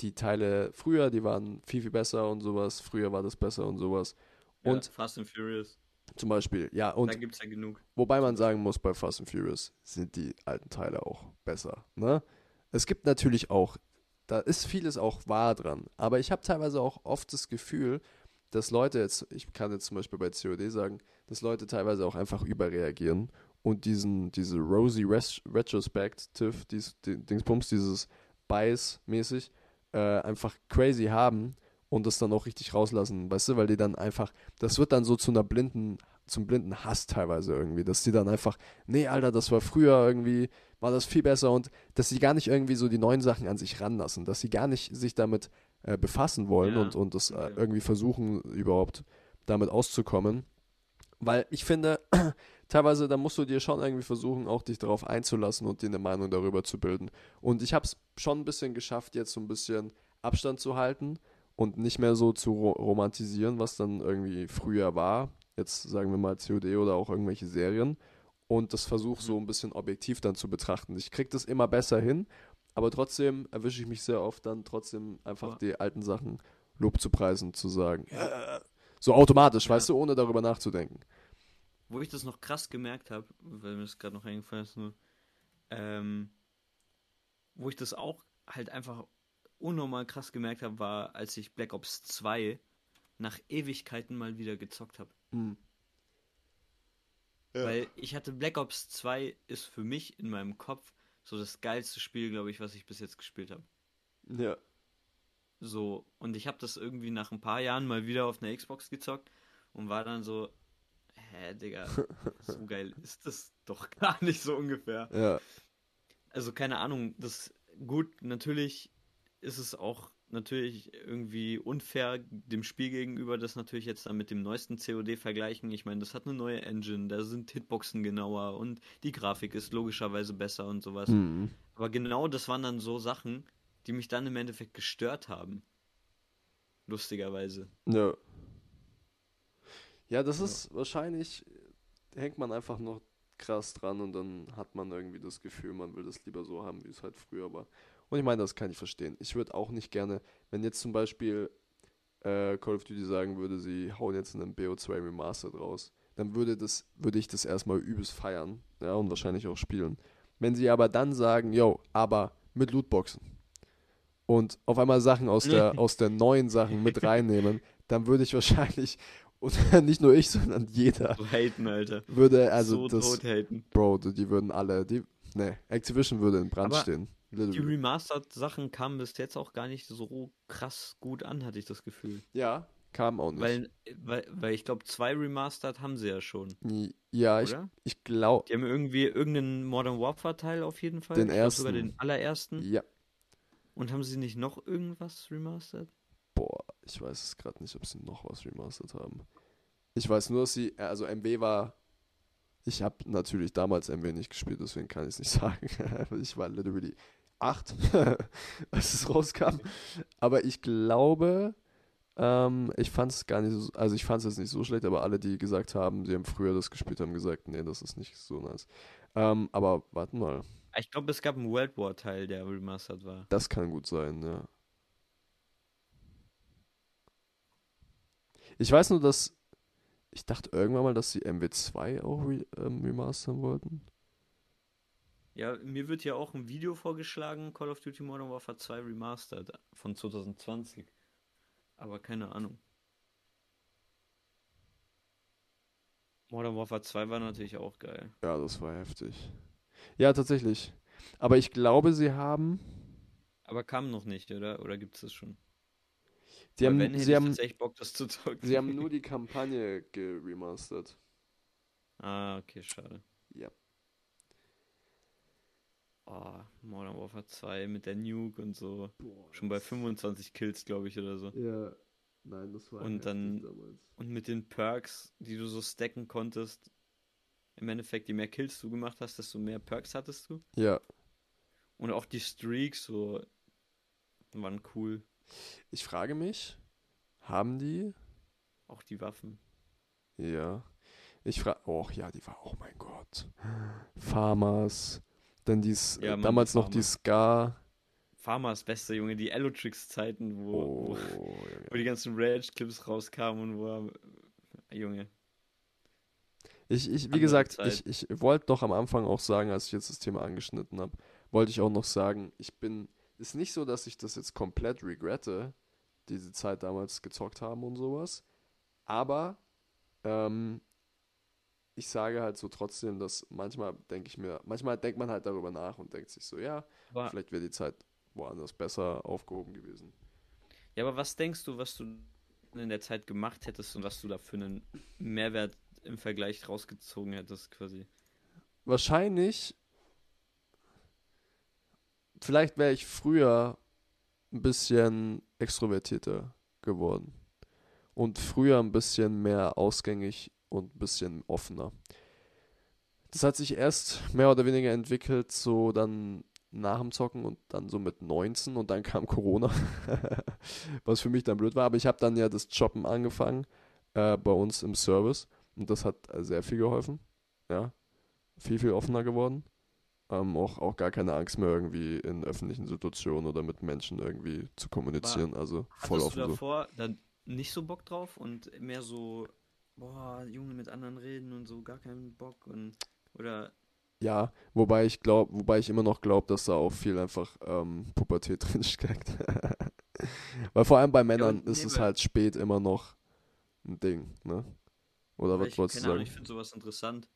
Speaker 1: die Teile früher, die waren viel, viel besser und sowas, früher war das besser und sowas. Und
Speaker 2: ja, Fast and Furious,
Speaker 1: zum Beispiel, ja, und
Speaker 2: da gibt's ja genug.
Speaker 1: Wobei man sagen muss, bei Fast and Furious sind die alten Teile auch besser. Ne? Es gibt natürlich auch, da ist vieles auch wahr dran. Aber ich habe teilweise auch oft das Gefühl, dass Leute jetzt, ich kann jetzt zum Beispiel bei COD sagen, dass Leute teilweise auch einfach überreagieren und diesen, diese Rosy Res Retrospective, dies, die, Dingsbums, dieses Bias-mäßig, äh, einfach crazy haben und das dann auch richtig rauslassen, weißt du, weil die dann einfach, das wird dann so zu einer blinden, zum blinden Hass teilweise irgendwie, dass die dann einfach, nee, Alter, das war früher irgendwie, war das viel besser und dass sie gar nicht irgendwie so die neuen Sachen an sich ranlassen, dass sie gar nicht sich damit äh, befassen wollen
Speaker 2: Ja,
Speaker 1: und, und das äh, irgendwie versuchen, überhaupt damit auszukommen. Weil ich finde, teilweise, da musst du dir schon irgendwie versuchen, auch dich darauf einzulassen und dir eine Meinung darüber zu bilden. Und ich habe es schon ein bisschen geschafft, jetzt so ein bisschen Abstand zu halten und nicht mehr so zu ro romantisieren, was dann irgendwie früher war. Jetzt sagen wir mal COD oder auch irgendwelche Serien. Und das versuche so ein bisschen objektiv dann zu betrachten. Ich kriege das immer besser hin, aber trotzdem erwische ich mich sehr oft dann trotzdem einfach
Speaker 2: Ja.
Speaker 1: die alten Sachen Lob zu preisen, zu sagen. Ja, so automatisch,
Speaker 2: Ja.
Speaker 1: weißt du, ohne darüber nachzudenken.
Speaker 2: Wo ich das noch krass gemerkt habe, weil mir das gerade noch eingefallen ist, nur, ähm, wo ich das auch halt einfach unnormal krass gemerkt habe, war, als ich Black Ops 2 nach Ewigkeiten mal wieder gezockt habe.
Speaker 1: Hm. Ja.
Speaker 2: Weil ich hatte Black Ops 2 ist für mich in meinem Kopf so das geilste Spiel, glaube ich, was ich bis jetzt gespielt habe.
Speaker 1: Ja.
Speaker 2: So, und ich habe das irgendwie nach ein paar Jahren mal wieder auf einer Xbox gezockt und war dann so, hä, Digga, so geil ist das doch gar nicht so ungefähr.
Speaker 1: Ja.
Speaker 2: Also keine Ahnung, das gut, natürlich ist es auch natürlich irgendwie unfair dem Spiel gegenüber, das natürlich jetzt dann mit dem neuesten COD vergleichen. Ich meine, das hat eine neue Engine, da sind Hitboxen genauer und die Grafik ist logischerweise besser und sowas.
Speaker 1: Hm.
Speaker 2: Aber genau das waren dann so Sachen, die mich dann im Endeffekt gestört haben. Lustigerweise.
Speaker 1: Ja. Ja, das ist wahrscheinlich, hängt man einfach noch krass dran und dann hat man irgendwie das Gefühl, man will das lieber so haben, wie es halt früher war. Und ich meine, das kann ich verstehen. Ich würde auch nicht gerne, wenn jetzt zum Beispiel äh, Call of Duty sagen würde, sie hauen jetzt einen BO2 Remastered raus, dann würde das, würde ich das erstmal übelst feiern, ja, und wahrscheinlich auch spielen. Wenn sie aber dann sagen, yo, aber mit Lootboxen und auf einmal Sachen aus der, aus der neuen Sachen mit reinnehmen, dann würde ich wahrscheinlich, und nicht nur ich, sondern jeder,
Speaker 2: So haten, Alter.
Speaker 1: würde, also
Speaker 2: so
Speaker 1: das. Bro, die würden alle, die, ne, Activision würde in Brand
Speaker 2: Aber
Speaker 1: stehen.
Speaker 2: Die. Remastered-Sachen kamen bis jetzt auch gar nicht so krass gut an, hatte ich das Gefühl.
Speaker 1: Ja, kam auch nicht.
Speaker 2: Weil, weil, weil ich glaube, zwei Remastered haben sie ja schon,
Speaker 1: ja, ich,
Speaker 2: oder?
Speaker 1: ich glaube,
Speaker 2: Die haben irgendwie irgendeinen Modern Warfare-Teil auf jeden Fall.
Speaker 1: Den
Speaker 2: Ich glaub sogar
Speaker 1: ersten.
Speaker 2: den allerersten.
Speaker 1: ja,
Speaker 2: Und haben sie nicht noch irgendwas remastered?
Speaker 1: boah, ich weiß es gerade nicht, ob sie noch was remastert haben. Ich weiß nur, dass sie, äh, also MW war, ich habe natürlich damals MW nicht gespielt, deswegen kann ich es nicht sagen. ich war literally 8, als es rauskam. Aber ich glaube, ähm, ich fand es gar nicht so, also ich fand es jetzt nicht so schlecht, aber alle, die gesagt haben, sie haben früher das gespielt, haben gesagt, nee, das ist nicht so nice. Ähm, aber warten mal,
Speaker 2: Ich glaube, es gab einen World War-Teil, der remastered war.
Speaker 1: das kann gut sein, ja. Ich weiß nur, dass ich dachte irgendwann mal, dass sie MW2 auch re ähm, remastern wollten.
Speaker 2: Ja, mir wird ja auch ein Video vorgeschlagen, Call of Duty Modern Warfare 2 Remastered von 2020. Aber keine Ahnung. Modern Warfare 2 war natürlich auch geil.
Speaker 1: Ja, das war heftig. Ja, tatsächlich. Aber ich glaube, sie haben.
Speaker 2: Aber kam noch nicht, oder? Oder gibt es das schon?
Speaker 1: Sie
Speaker 2: Weil
Speaker 1: haben,
Speaker 2: wenn,
Speaker 1: sie, haben,
Speaker 2: tatsächlich Bock, das zu zocken.
Speaker 1: sie haben nur die Kampagne geremastert.
Speaker 2: Ah, okay, schade.
Speaker 1: Ja.
Speaker 2: Oh, Modern Warfare 2 mit der Nuke und so. Schon bei 25 Kills, glaube ich, oder so.
Speaker 1: Ja. Nein, das war
Speaker 2: Und dann-
Speaker 1: damals.
Speaker 2: Und mit den Perks, die du so stacken konntest, im Endeffekt, je mehr Kills du gemacht hast, desto mehr Perks hattest du.
Speaker 1: Ja.
Speaker 2: Und auch die Streaks so waren cool.
Speaker 1: Ich frage mich, haben die.
Speaker 2: Auch die Waffen.
Speaker 1: Ja. Ich frage. Oh ja, die war. Oh mein Gott. Farmers. Dann die. S-
Speaker 2: Ja,
Speaker 1: damals noch die. Ska.
Speaker 2: Farmers beste Junge, die Allotrix-Zeiten, wo,
Speaker 1: Oh,
Speaker 2: wo, wo die ganzen Rage-Clips rauskamen und wo er, Junge.
Speaker 1: Ich, ich, wie
Speaker 2: Andere
Speaker 1: gesagt,
Speaker 2: Zeit.
Speaker 1: ich, ich wollte doch am Anfang auch sagen, als ich jetzt das Thema angeschnitten habe, wollte ich auch noch sagen, ich bin, ist nicht so, dass ich das jetzt komplett regrette, diese Zeit damals gezockt haben und sowas, aber ähm, ich sage halt so trotzdem, dass manchmal denke ich mir, manchmal denkt man halt darüber nach und denkt sich so, ja,
Speaker 2: Aber,
Speaker 1: vielleicht wäre die Zeit woanders besser aufgehoben gewesen.
Speaker 2: ja, aber was denkst du, was du in der Zeit gemacht hättest und was du da für einen Mehrwert im Vergleich rausgezogen hättest, quasi?
Speaker 1: Wahrscheinlich, vielleicht wäre ich früher ein bisschen extrovertierter geworden. Und früher ein bisschen mehr ausgängig und ein bisschen offener. Das hat sich erst mehr oder weniger entwickelt, so dann nach dem Zocken und dann so mit 19 und dann kam Corona, was für mich dann blöd war. Aber ich habe dann ja das Jobben angefangen äh, bei uns im Service und das hat sehr viel geholfen. Ja, viel, viel offener geworden. Ähm, auch, auch gar keine Angst mehr irgendwie in öffentlichen Situationen oder mit Menschen irgendwie zu kommunizieren. War, also voll
Speaker 2: offen. Hast du davor so. dann nicht so Bock drauf und mehr so, boah, Junge mit anderen reden und so, gar keinen Bock und oder
Speaker 1: ja, wobei ich glaube, wobei ich immer noch glaube, dass da auch viel einfach ähm, Pubertät drin steckt. Weil vor allem bei Männern ja, ist nee, es halt spät immer noch ein Ding, ne? Oder was wolltest du sagen? Ahnung,
Speaker 2: ich finde sowas interessant,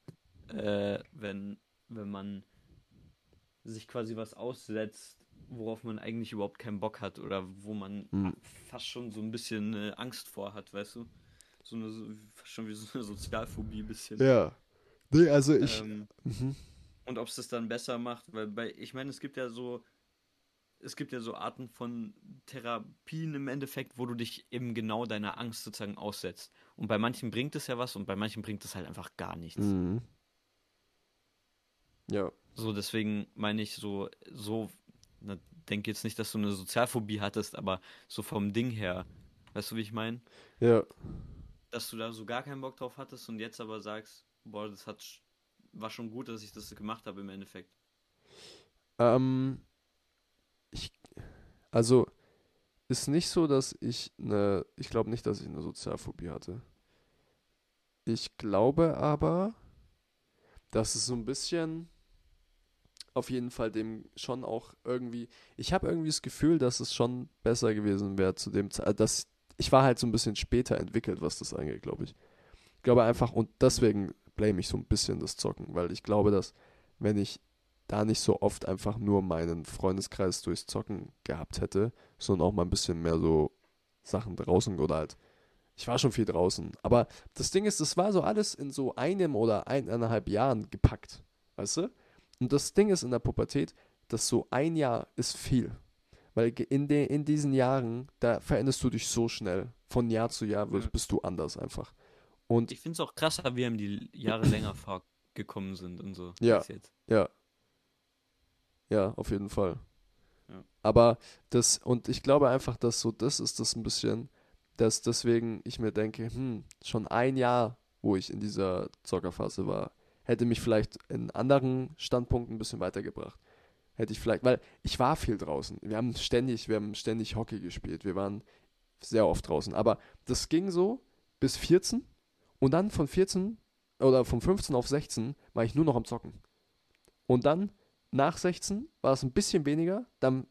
Speaker 2: äh, wenn, wenn man sich quasi was aussetzt, worauf man eigentlich überhaupt keinen Bock hat oder wo man hm. fast schon so ein bisschen äh, Angst vor hat, weißt du? So eine, schon wie so eine Sozialphobie ein bisschen.
Speaker 1: Ja. Nee, also ich. Ähm,
Speaker 2: mhm. Und ob es das dann besser macht, weil bei, ich meine, es gibt ja so, es gibt ja so Arten von Therapien im Endeffekt, wo du dich eben genau deiner Angst sozusagen aussetzt. Und bei manchen bringt es ja was und bei manchen bringt es halt einfach gar nichts. Mhm.
Speaker 1: Ja.
Speaker 2: So, deswegen meine ich so, so, na, denke jetzt nicht, dass du eine Sozialphobie hattest, aber so vom Ding her, weißt du, wie ich meine?
Speaker 1: Ja.
Speaker 2: Dass du da so gar keinen Bock drauf hattest und jetzt aber sagst, boah, das hat, war schon gut, dass ich das gemacht habe im Endeffekt.
Speaker 1: Ähm, ich, also, ist nicht so, dass ich eine, ich glaube nicht, dass ich eine Sozialphobie hatte. Ich glaube aber, dass es so ein bisschen auf jeden Fall dem schon auch irgendwie, ich habe irgendwie das Gefühl, dass es schon besser gewesen wäre zu dem Zeit, dass ich war halt so ein bisschen später entwickelt, was das angeht, glaube ich. Ich glaube einfach, und deswegen blame ich so ein bisschen das Zocken, weil ich glaube, dass wenn ich da nicht so oft einfach nur meinen Freundeskreis durchs Zocken gehabt hätte, sondern auch mal ein bisschen mehr so Sachen draußen oder halt. Ich war schon viel draußen. Aber das Ding ist, das war so alles in so einem oder eineinhalb Jahren gepackt. Weißt du? Und das Ding ist in der Pubertät, dass so ein Jahr ist viel. Weil in, de, in diesen Jahren, da veränderst du dich so schnell. Von Jahr zu Jahr wirst, bist du anders einfach. Und
Speaker 2: ich finde es auch krasser, wie ihm die Jahre länger vorgekommen sind und so.
Speaker 1: Ja. Ja. Ja, auf jeden Fall. Ja. Aber das, und ich glaube einfach, dass so das ist das ein bisschen, dass deswegen ich mir denke, hm, schon ein Jahr, wo ich in dieser Zockerphase war, hätte mich vielleicht in anderen Standpunkten ein bisschen weitergebracht. Hätte ich vielleicht, weil ich war viel draußen. Wir haben ständig, wir haben ständig Hockey gespielt. Wir waren sehr oft draußen. Aber das ging so bis 14 und dann von 14 oder von 15 auf 16 war ich nur noch am Zocken. Und dann nach 16 war es ein bisschen weniger, dann,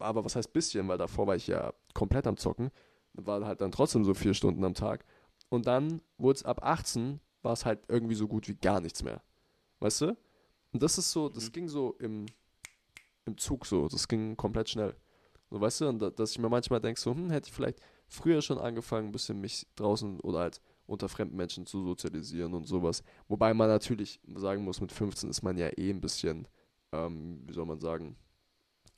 Speaker 1: aber was heißt bisschen, weil davor war ich ja komplett am Zocken, war halt dann trotzdem so vier Stunden am Tag. Und dann wurde es ab 18, war es halt irgendwie so gut wie gar nichts mehr. Weißt du? Und das ist so, das mhm. ging so im, im Zug so, das ging komplett schnell. So, weißt du, und dass ich mir manchmal denke, so, hm, hätte ich vielleicht früher schon angefangen, ein bisschen mich draußen oder halt unter fremden Menschen zu sozialisieren und sowas. Wobei man natürlich sagen muss, mit 15 ist man ja eh ein bisschen, ähm, wie soll man sagen,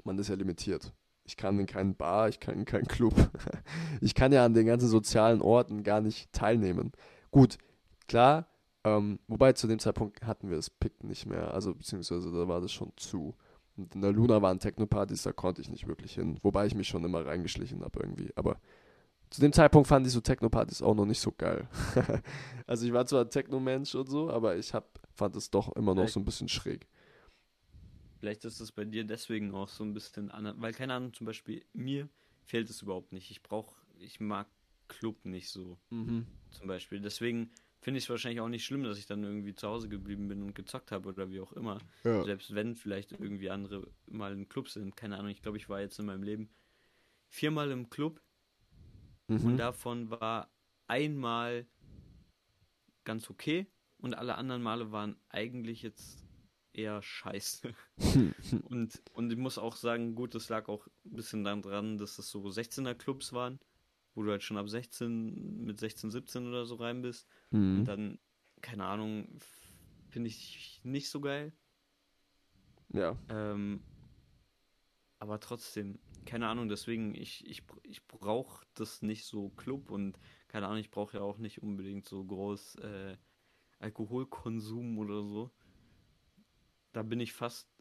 Speaker 1: man ist ja limitiert. Ich kann in keinen Bar, ich kann in keinen Club. ich kann ja an den ganzen sozialen Orten gar nicht teilnehmen. Gut, klar, ähm, wobei zu dem Zeitpunkt hatten wir das Pick nicht mehr, also beziehungsweise da war das schon zu. Und in der Luna waren Techno-Partys, da konnte ich nicht wirklich hin, wobei ich mich schon immer reingeschlichen habe irgendwie. Aber zu dem Zeitpunkt fand ich so Techno-Partys auch noch nicht so geil. also ich war zwar Techno-Mensch und so, aber ich hab, fand es doch immer noch so ein bisschen schräg.
Speaker 2: Vielleicht ist es bei dir deswegen auch so ein bisschen anders, weil keine Ahnung, zum Beispiel mir fehlt es überhaupt nicht. Ich brauche, ich mag Club nicht so. Mhm. Zum Beispiel. Deswegen finde ich es wahrscheinlich auch nicht schlimm, dass ich dann irgendwie zu Hause geblieben bin und gezockt habe oder wie auch immer. Ja. Selbst wenn vielleicht irgendwie andere mal im Club sind. Keine Ahnung, ich glaube, ich war jetzt in meinem Leben viermal im Club Mhm. Und davon war einmal ganz okay und alle anderen Male waren eigentlich jetzt eher scheiße. und, und ich muss auch sagen, gut, das lag auch ein bisschen daran, dass das so 16er Clubs waren, wo du halt schon ab 16, mit 16, 17 oder so rein bist. Mhm. Und dann, keine Ahnung, finde ich nicht so geil.
Speaker 1: Ja.
Speaker 2: Ähm, aber trotzdem, keine Ahnung, deswegen, ich, ich, ich brauche das nicht so Club und keine Ahnung, ich brauche ja auch nicht unbedingt so groß äh, Alkoholkonsum oder so. Da bin ich fast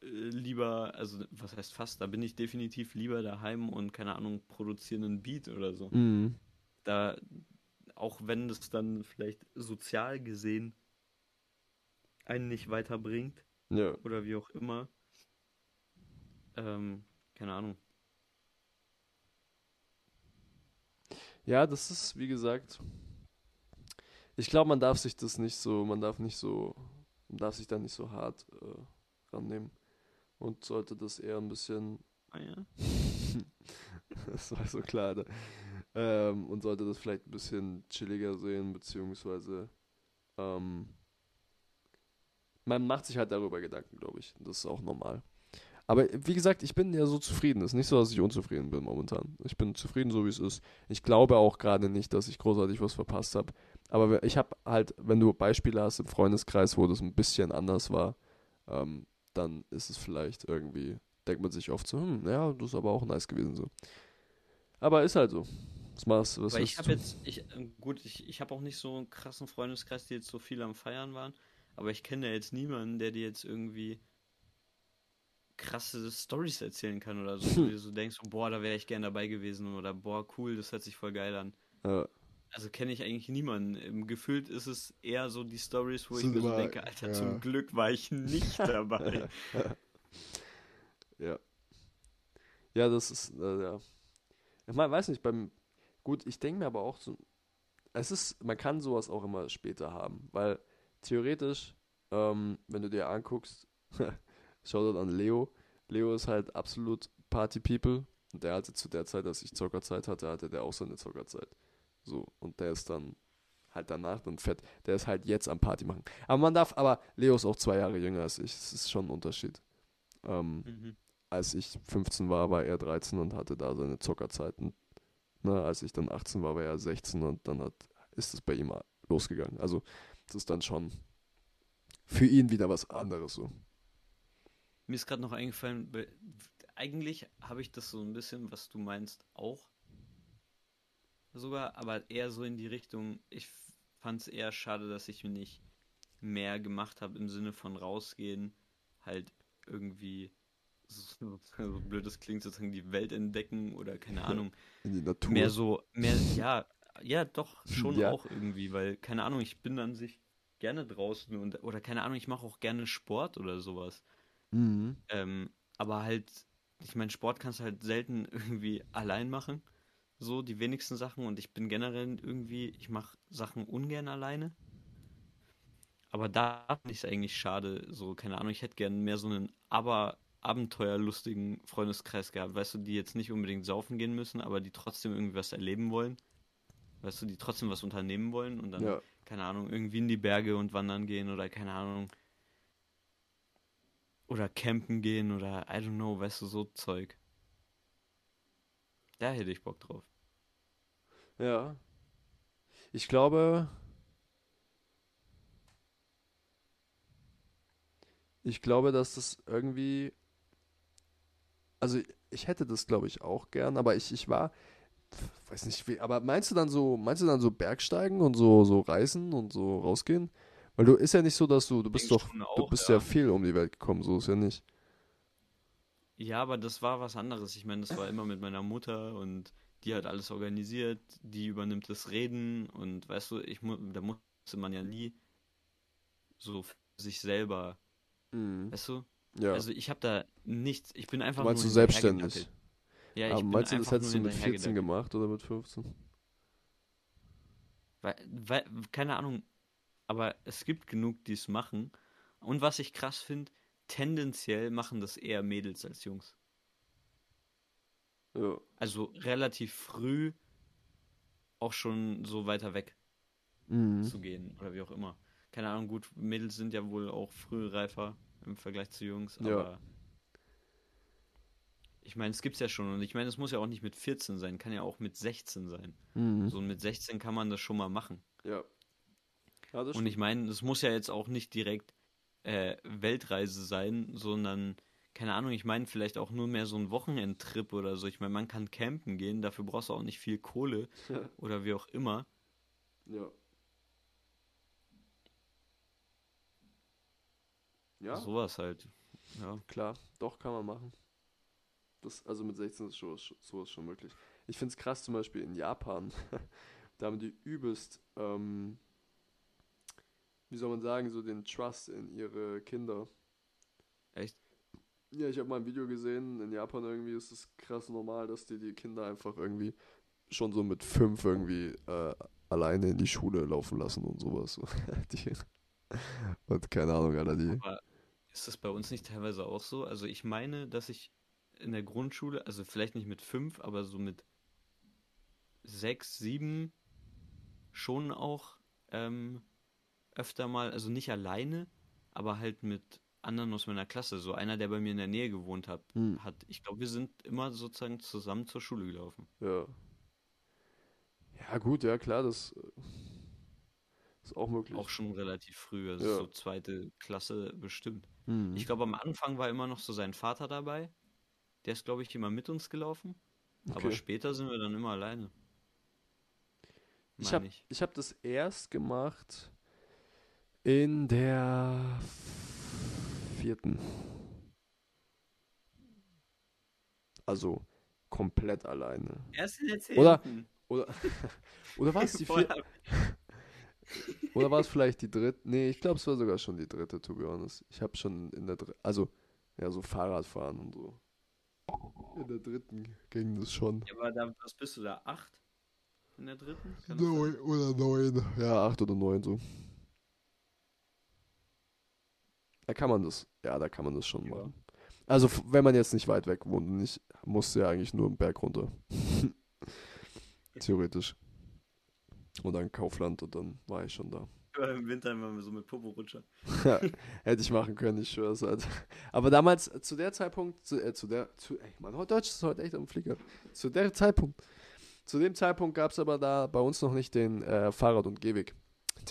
Speaker 2: lieber, also was heißt fast, da bin ich definitiv lieber daheim und keine Ahnung, produzieren einen Beat oder so.
Speaker 1: Mhm.
Speaker 2: Da, auch wenn es dann vielleicht sozial gesehen einen nicht weiterbringt
Speaker 1: Ja.
Speaker 2: oder wie auch immer. Ähm, keine Ahnung.
Speaker 1: Ja, das ist, wie gesagt, ich glaube, man darf sich das nicht so, man darf nicht so, man darf sich da nicht so hart äh, rannehmen und sollte das eher ein bisschen,
Speaker 2: Ah ja.
Speaker 1: das war so klar, Alter. ähm, und sollte das vielleicht ein bisschen chilliger sehen, beziehungsweise ähm, man macht sich halt darüber Gedanken, glaube ich. Das ist auch normal. Aber wie gesagt, ich bin ja so zufrieden. Es ist nicht so, dass ich unzufrieden bin momentan. Ich bin zufrieden, so wie es ist. Ich glaube auch gerade nicht, dass ich großartig was verpasst habe. Aber ich habe halt, wenn du Beispiele hast im Freundeskreis, wo das ein bisschen anders war, ähm, dann ist es vielleicht irgendwie, denkt man sich oft so, hm, ja, das ist aber auch nice gewesen so. Aber ist halt so. Was machst? Was
Speaker 2: ich habe jetzt, ich, ähm, gut, ich, ich habe auch nicht so einen krassen Freundeskreis, die jetzt so viel am Feiern waren, aber ich kenne ja jetzt niemanden, der dir jetzt irgendwie krasse Stories erzählen kann oder so, wo du so denkst, boah, da wäre ich gern dabei gewesen oder boah, cool, das hört sich voll geil an.
Speaker 1: Ja.
Speaker 2: Also kenne ich eigentlich niemanden. Gefühlt ist es eher so die Stories, wo ich
Speaker 1: Sind
Speaker 2: mir so denke, Alter,
Speaker 1: ja.
Speaker 2: zum Glück war ich nicht dabei.
Speaker 1: ja. Ja, das ist, äh, ja. Ich meine, weiß nicht, beim, gut, ich denke mir aber auch so, es ist, man kann sowas auch immer später haben, weil theoretisch, ähm, wenn du dir anguckst, Shoutout an Leo, Leo ist halt absolut Party-People und der hatte zu der Zeit, als ich Zockerzeit hatte, hatte der auch seine Zockerzeit. So, und der ist dann halt danach dann fett, der ist halt jetzt am Party machen. Aber man darf, aber Leo ist auch zwei Jahre jünger als ich, es ist schon ein Unterschied. Ähm,
Speaker 2: Mhm.
Speaker 1: als ich 15 war, war er 13 und hatte da seine Zockerzeiten. Ne, als ich dann 18 war, war er 16 und dann hat, ist es bei ihm losgegangen. Also, das ist dann schon für ihn wieder was anderes so.
Speaker 2: Mir ist gerade noch eingefallen, eigentlich habe ich das so ein bisschen, was du meinst, auch. Sogar, aber eher so in die Richtung, ich fand es eher schade, dass ich mir nicht mehr gemacht habe im Sinne von rausgehen, halt irgendwie, so, so blöd das klingt, sozusagen die Welt entdecken oder keine Ahnung,
Speaker 1: In die Natur.
Speaker 2: mehr so, mehr, ja, ja, doch, schon
Speaker 1: Ja.
Speaker 2: auch irgendwie, weil, keine Ahnung, ich bin an sich gerne draußen und, oder keine Ahnung, ich mache auch gerne Sport oder sowas.
Speaker 1: Mhm.
Speaker 2: Ähm, aber halt, ich meine, Sport kannst du halt selten irgendwie allein machen. So die wenigsten Sachen und ich bin generell irgendwie, ich mache Sachen ungern alleine. Aber da finde ich es eigentlich schade, so, keine Ahnung, ich hätte gern mehr so einen aber abenteuerlustigen Freundeskreis gehabt, weißt du, die jetzt nicht unbedingt saufen gehen müssen, aber die trotzdem irgendwie was erleben wollen. Weißt du, die trotzdem was unternehmen wollen und dann,
Speaker 1: Ja.
Speaker 2: keine Ahnung, irgendwie in die Berge und wandern gehen oder keine Ahnung. Oder campen gehen oder I don't know, weißt du, so Zeug. Da hätte ich Bock drauf.
Speaker 1: Ja. Ich glaube. Ich glaube, dass das irgendwie. Also, ich hätte das, glaube ich, auch gern, aber ich, ich war. Weiß nicht, wie, aber meinst du dann so, meinst du dann so Bergsteigen und so, so reisen und so rausgehen? Weil du ist ja nicht so, dass du, du bist
Speaker 2: Denk
Speaker 1: doch,
Speaker 2: schon
Speaker 1: du
Speaker 2: auch,
Speaker 1: bist
Speaker 2: ja.
Speaker 1: ja viel um die Welt gekommen, so ist ja nicht.
Speaker 2: Ja, aber das war was anderes. Ich meine, das war immer mit meiner Mutter und die hat alles organisiert, die übernimmt das Reden und weißt du, ich da musste man ja nie so für sich selber,
Speaker 1: Mhm.
Speaker 2: weißt du?
Speaker 1: Ja.
Speaker 2: Also ich habe da nichts, ich bin einfach
Speaker 1: meinst
Speaker 2: nur
Speaker 1: du selbstständig?
Speaker 2: Ja, ich
Speaker 1: aber
Speaker 2: bin
Speaker 1: meinst du, das hättest du mit 14
Speaker 2: hinterhergedackelt.
Speaker 1: gemacht oder mit 15?
Speaker 2: Weil, weil, keine Ahnung, aber es gibt genug, die es machen. Und was ich krass finde, tendenziell machen das eher Mädels als Jungs.
Speaker 1: Ja.
Speaker 2: Also relativ früh auch schon so weiter weg
Speaker 1: Mhm.
Speaker 2: zu gehen oder wie auch immer. Keine Ahnung, gut, Mädels sind ja wohl auch frühreifer im Vergleich zu Jungs,
Speaker 1: Ja.
Speaker 2: aber ich meine, es gibt's ja schon und ich meine, es muss ja auch nicht mit 14 sein, kann ja auch mit 16 sein.
Speaker 1: Mhm.
Speaker 2: So mit 16 kann man das schon mal machen.
Speaker 1: Ja. ja
Speaker 2: Und ich meine, es muss ja jetzt auch nicht direkt äh, Weltreise sein, sondern keine Ahnung, ich meine vielleicht auch nur mehr so ein Wochenendtrip oder so. Ich meine, man kann campen gehen, dafür brauchst du auch nicht viel Kohle oder wie auch immer.
Speaker 1: Ja. Ja,
Speaker 2: Sowas halt. Ja.
Speaker 1: klar, doch kann man machen. Das, also mit 16 ist schon, sowas schon möglich. Ich finde es krass, zum Beispiel in Japan, da haben die übelst, ähm, wie soll man sagen, so den Trust in ihre Kinder.
Speaker 2: Echt?
Speaker 1: Ja, ich habe mal ein Video gesehen, in Japan irgendwie ist es krass normal, dass die die Kinder einfach irgendwie schon so mit fünf irgendwie äh, alleine in die Schule laufen lassen und sowas. die, und keine Ahnung, Alter, die.
Speaker 2: Aber ist das bei uns nicht teilweise auch so? Also ich meine, dass ich in der Grundschule, also vielleicht nicht mit fünf, aber so mit sechs, sieben schon auch ähm, öfter mal, also nicht alleine, aber halt mit anderen aus meiner Klasse. So einer, der bei mir in der Nähe gewohnt hat.
Speaker 1: Hm.
Speaker 2: hat ich glaube, wir sind immer sozusagen zusammen zur Schule gelaufen.
Speaker 1: Ja. Ja, gut, ja, klar, das äh, ist auch möglich.
Speaker 2: Auch schon relativ früh, also
Speaker 1: Ja.
Speaker 2: so zweite Klasse bestimmt.
Speaker 1: Hm.
Speaker 2: Ich glaube, am Anfang war immer noch so sein Vater dabei. Der ist, glaube ich, immer mit uns gelaufen. Aber
Speaker 1: Okay.
Speaker 2: später sind wir dann immer alleine.
Speaker 1: Ich
Speaker 2: Meine
Speaker 1: habe
Speaker 2: ich.
Speaker 1: ich hab das erst gemacht in der vierten. Also komplett alleine.
Speaker 2: Erst in der
Speaker 1: Oder-
Speaker 2: zehnten.
Speaker 1: Oder, oder war es die vierte? Oder war es vielleicht die dritte? Nee, ich glaube, es war sogar schon die dritte, to be honest. Ich habe schon in der dritten, also, ja, so Fahrradfahren und so. In der dritten ging das schon.
Speaker 2: Ja, aber da, was bist du da? Acht? In der dritten?
Speaker 1: Neun oder neun. Ja, acht oder neun so. Da kann man das, ja, da kann man das schon
Speaker 2: Ja.
Speaker 1: machen. Also, wenn man jetzt nicht weit weg wohnt und ich musste ja eigentlich nur einen Berg runter. Theoretisch. Und dann Kaufland und dann war ich schon da.
Speaker 2: Im Winter immer so mit Popo-Rutscher.
Speaker 1: Hätte ich machen können, ich schwör's halt. Aber damals, äh, zu der Zeitpunkt, zu, äh, zu der, zu, ey, Mann, Deutsch ist heute echt am Flieger. Zu der Zeitpunkt, zu dem Zeitpunkt gab es aber da bei uns noch nicht den äh, Fahrrad- und Gehweg.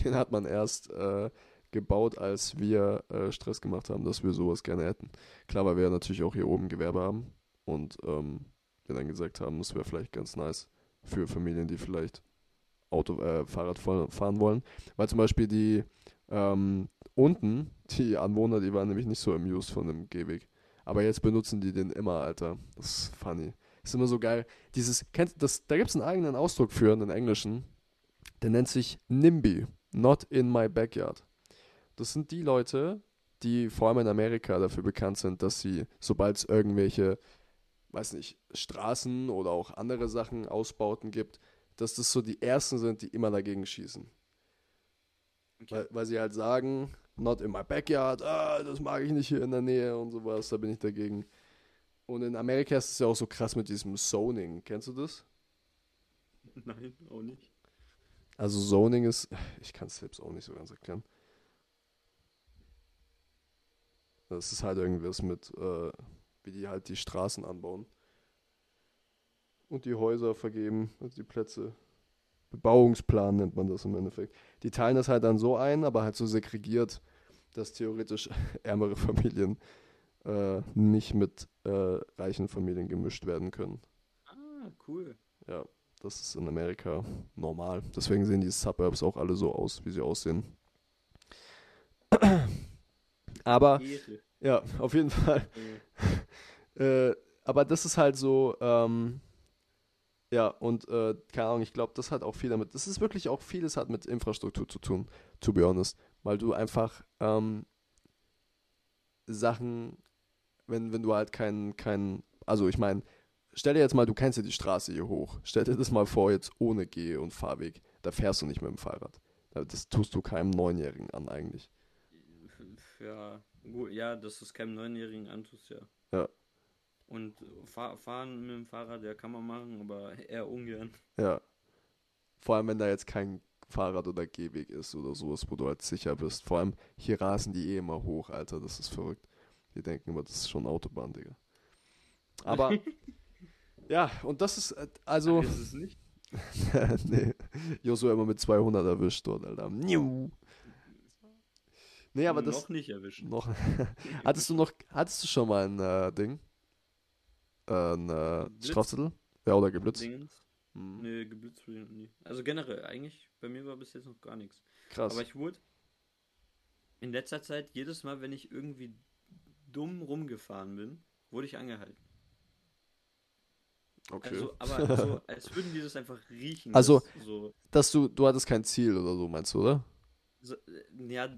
Speaker 1: Den hat man erst äh, gebaut, als wir äh, Stress gemacht haben, dass wir sowas gerne hätten. Klar, weil wir natürlich auch hier oben Gewerbe haben und ähm, wir dann gesagt haben, das wäre vielleicht ganz nice für Familien, die vielleicht Auto, äh, Fahrrad fahr- fahren wollen. Weil zum Beispiel die ähm, unten, die Anwohner, die waren nämlich nicht so amused von dem Gehweg. Aber jetzt benutzen die den immer, Alter. Das ist funny. Ist immer so geil. Dieses, kennst das, da gibt es einen eigenen Ausdruck für, einen englischen. Der nennt sich NIMBY. Not in my backyard. Das sind die Leute, die vor allem in Amerika dafür bekannt sind, dass sie, sobald es irgendwelche, weiß nicht, Straßen oder auch andere Sachen, Ausbauten gibt, dass das so die ersten sind, die immer dagegen schießen.
Speaker 2: Okay.
Speaker 1: Weil, weil sie halt sagen, not in my backyard, ah, das mag ich nicht hier in der Nähe und sowas, da bin ich dagegen. Und in Amerika ist es ja auch so krass mit diesem Zoning. Kennst du das?
Speaker 2: Nein, auch nicht.
Speaker 1: Also Zoning ist, ich kann es selbst auch nicht so ganz erklären. Das ist halt irgendwas mit, äh, wie die halt die Straßen anbauen. Und die Häuser vergeben, also die Plätze. Bebauungsplan nennt man das im Endeffekt. Die teilen das halt dann so ein, aber halt so segregiert, dass theoretisch ärmere Familien äh, nicht mit äh, reichen Familien gemischt werden können.
Speaker 2: Ah, cool.
Speaker 1: Ja, das ist in Amerika normal. Deswegen sehen die Suburbs auch alle so aus, wie sie aussehen. Aber,
Speaker 2: Ehre.
Speaker 1: ja, auf jeden Fall. Äh, aber das ist halt so, ähm, ja, und äh, keine Ahnung, ich glaube, das hat auch viel damit, das ist wirklich auch vieles hat mit Infrastruktur zu tun, to be honest. Weil du einfach ähm, Sachen, wenn, wenn du halt keinen, kein, also ich meine, stell dir jetzt mal, du kennst ja die Straße hier hoch. Stell dir das mal vor, jetzt ohne Geh- und Fahrweg. Da fährst du nicht mit dem Fahrrad. Das tust du keinem Neunjährigen an eigentlich.
Speaker 2: Ja, gut, ja, dass du es keinem Neunjährigen antust, ja.
Speaker 1: Ja.
Speaker 2: Und fahr, fahren mit dem Fahrrad, ja, kann man machen, aber eher ungern.
Speaker 1: Ja. Vor allem, wenn da jetzt kein Fahrrad- oder Gehweg ist oder sowas, wo du halt sicher bist. Vor allem, hier rasen die eh immer hoch, Alter. Das ist verrückt. Die denken immer, das ist schon Autobahn, Digga. Aber, ja, und das ist, äh, also,
Speaker 2: Ist es nicht?
Speaker 1: nee, Joshua immer mit 200 erwischt dort, Alter. Niu. Nee, aber das.
Speaker 2: Noch nicht erwischt.
Speaker 1: Noch. hattest du noch. Hattest du schon mal ein äh, Ding? Äh, ein äh? Strafzettel? Ja, oder geblitzt?
Speaker 2: Dingens.
Speaker 1: Hm.
Speaker 2: Nee, geblitzt wurde ich noch nie. Also generell, eigentlich, bei mir war bis jetzt noch gar nichts.
Speaker 1: Krass.
Speaker 2: Aber ich wurde in letzter Zeit jedes Mal, wenn ich irgendwie dumm rumgefahren bin, wurde ich angehalten.
Speaker 1: okay.
Speaker 2: Also, aber so, als würden die das einfach riechen.
Speaker 1: Also-
Speaker 2: so,
Speaker 1: Dass du, du hattest kein Ziel oder so, meinst du, oder?
Speaker 2: So, äh, ja,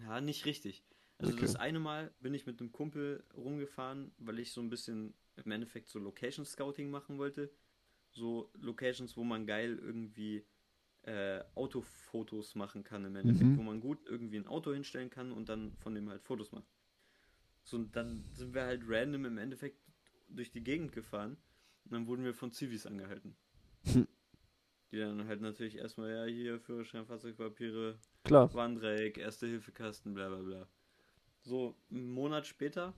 Speaker 2: ja, nicht richtig. Also
Speaker 1: Okay.
Speaker 2: das eine Mal bin ich mit einem Kumpel rumgefahren, weil ich so ein bisschen im Endeffekt so Location Scouting machen wollte. So Locations, wo man geil irgendwie äh, Autofotos machen kann im Endeffekt,
Speaker 1: Mhm.
Speaker 2: wo man gut irgendwie ein Auto hinstellen kann und dann von dem halt Fotos macht. So, und dann sind wir halt random im Endeffekt durch die Gegend gefahren und dann wurden wir von Zivis angehalten.
Speaker 1: Hm.
Speaker 2: Die dann halt natürlich erstmal, ja, hier Führerschein, Fahrzeugpapiere,
Speaker 1: Klar.
Speaker 2: Warndreieck, Erste-Hilfe-Kasten, bla bla bla. So, einen Monat später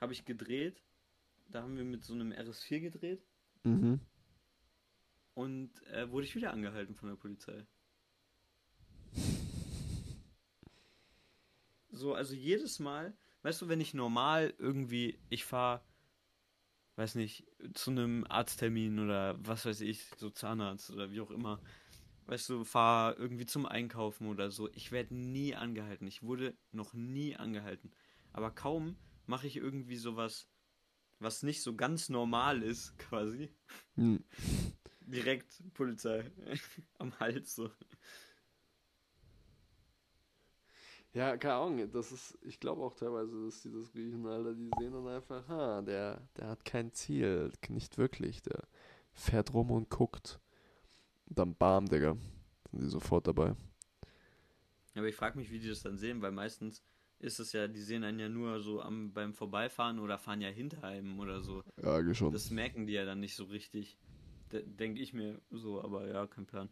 Speaker 2: habe ich gedreht. Da haben wir mit so einem RS4 gedreht
Speaker 1: Mhm.
Speaker 2: und äh, wurde ich wieder angehalten von der Polizei. So, also jedes Mal, weißt du, wenn ich normal irgendwie, ich fahre, weiß nicht, zu einem Arzttermin oder was weiß ich, so Zahnarzt oder wie auch immer, weißt du, fahre irgendwie zum Einkaufen oder so, ich werde nie angehalten. Ich wurde noch nie angehalten. Aber kaum mache ich irgendwie sowas, was nicht so ganz normal ist, quasi,
Speaker 1: Hm.
Speaker 2: direkt Polizei am Hals so.
Speaker 1: Ja, keine Ahnung, das ist, ich glaube auch teilweise, dass die das riechen, Alter, die sehen dann einfach, ha, der, der hat kein Ziel, nicht wirklich, der fährt rum und guckt. Und dann bam, Digga, sind die sofort dabei.
Speaker 2: Aber ich frage mich, wie die das dann sehen, weil meistens ist es ja, die sehen einen ja nur so am, beim Vorbeifahren oder fahren ja hinter einem oder so.
Speaker 1: Ja, schon.
Speaker 2: Das merken die ja dann nicht so richtig. Denke ich mir so, aber ja, kein Plan.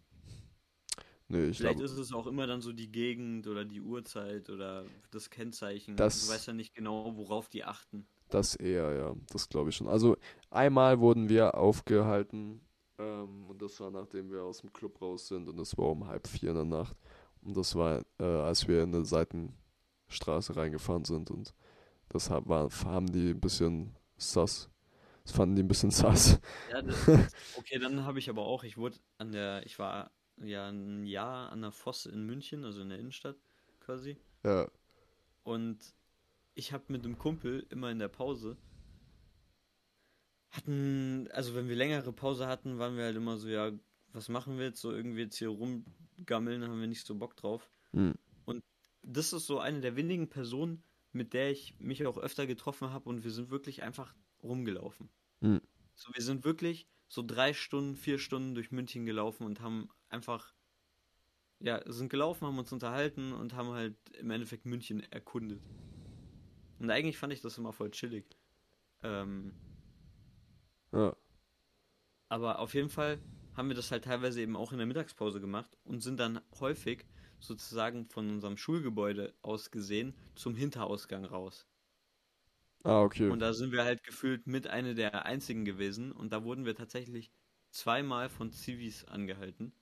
Speaker 1: Nee, ich
Speaker 2: Vielleicht
Speaker 1: glaube,
Speaker 2: ist es auch immer dann so die Gegend oder die Uhrzeit oder das Kennzeichen.
Speaker 1: Das-
Speaker 2: du weißt ja nicht genau, worauf die achten.
Speaker 1: das eher, ja, das glaube ich schon. Also, einmal wurden wir aufgehalten, ähm, und das war nachdem wir aus dem Club raus sind, und das war um halb vier in der Nacht. Und das war, äh, als wir in eine Seitenstraße reingefahren sind, und das hab- war, haben die ein bisschen sass. Das fanden die ein bisschen sass.
Speaker 2: Ja, okay, dann habe ich aber auch, ich wurde an der, ich war ja ein Jahr an der Fosse in München, also in der Innenstadt quasi.
Speaker 1: Ja,
Speaker 2: Und ich habe mit einem Kumpel immer in der Pause hatten, also wenn wir längere Pause hatten, waren wir halt immer so, ja, was machen wir jetzt? So irgendwie jetzt hier rumgammeln, haben wir nicht so Bock drauf.
Speaker 1: Hm.
Speaker 2: Und das ist so eine der wenigen Personen, mit der ich mich auch öfter getroffen habe und wir sind wirklich einfach rumgelaufen.
Speaker 1: Hm.
Speaker 2: So, wir sind wirklich so drei Stunden, vier Stunden durch München gelaufen und haben einfach, ja, sind gelaufen, haben uns unterhalten und haben halt im Endeffekt München erkundet. Und eigentlich fand ich das immer voll chillig. Ähm,
Speaker 1: ja.
Speaker 2: aber auf jeden Fall haben wir das halt teilweise eben auch in der Mittagspause gemacht und sind dann häufig sozusagen von unserem Schulgebäude aus gesehen zum Hinterausgang raus.
Speaker 1: Ah, okay.
Speaker 2: Und da sind wir halt gefühlt mit einer der einzigen gewesen und da wurden wir tatsächlich zweimal von Zivis angehalten,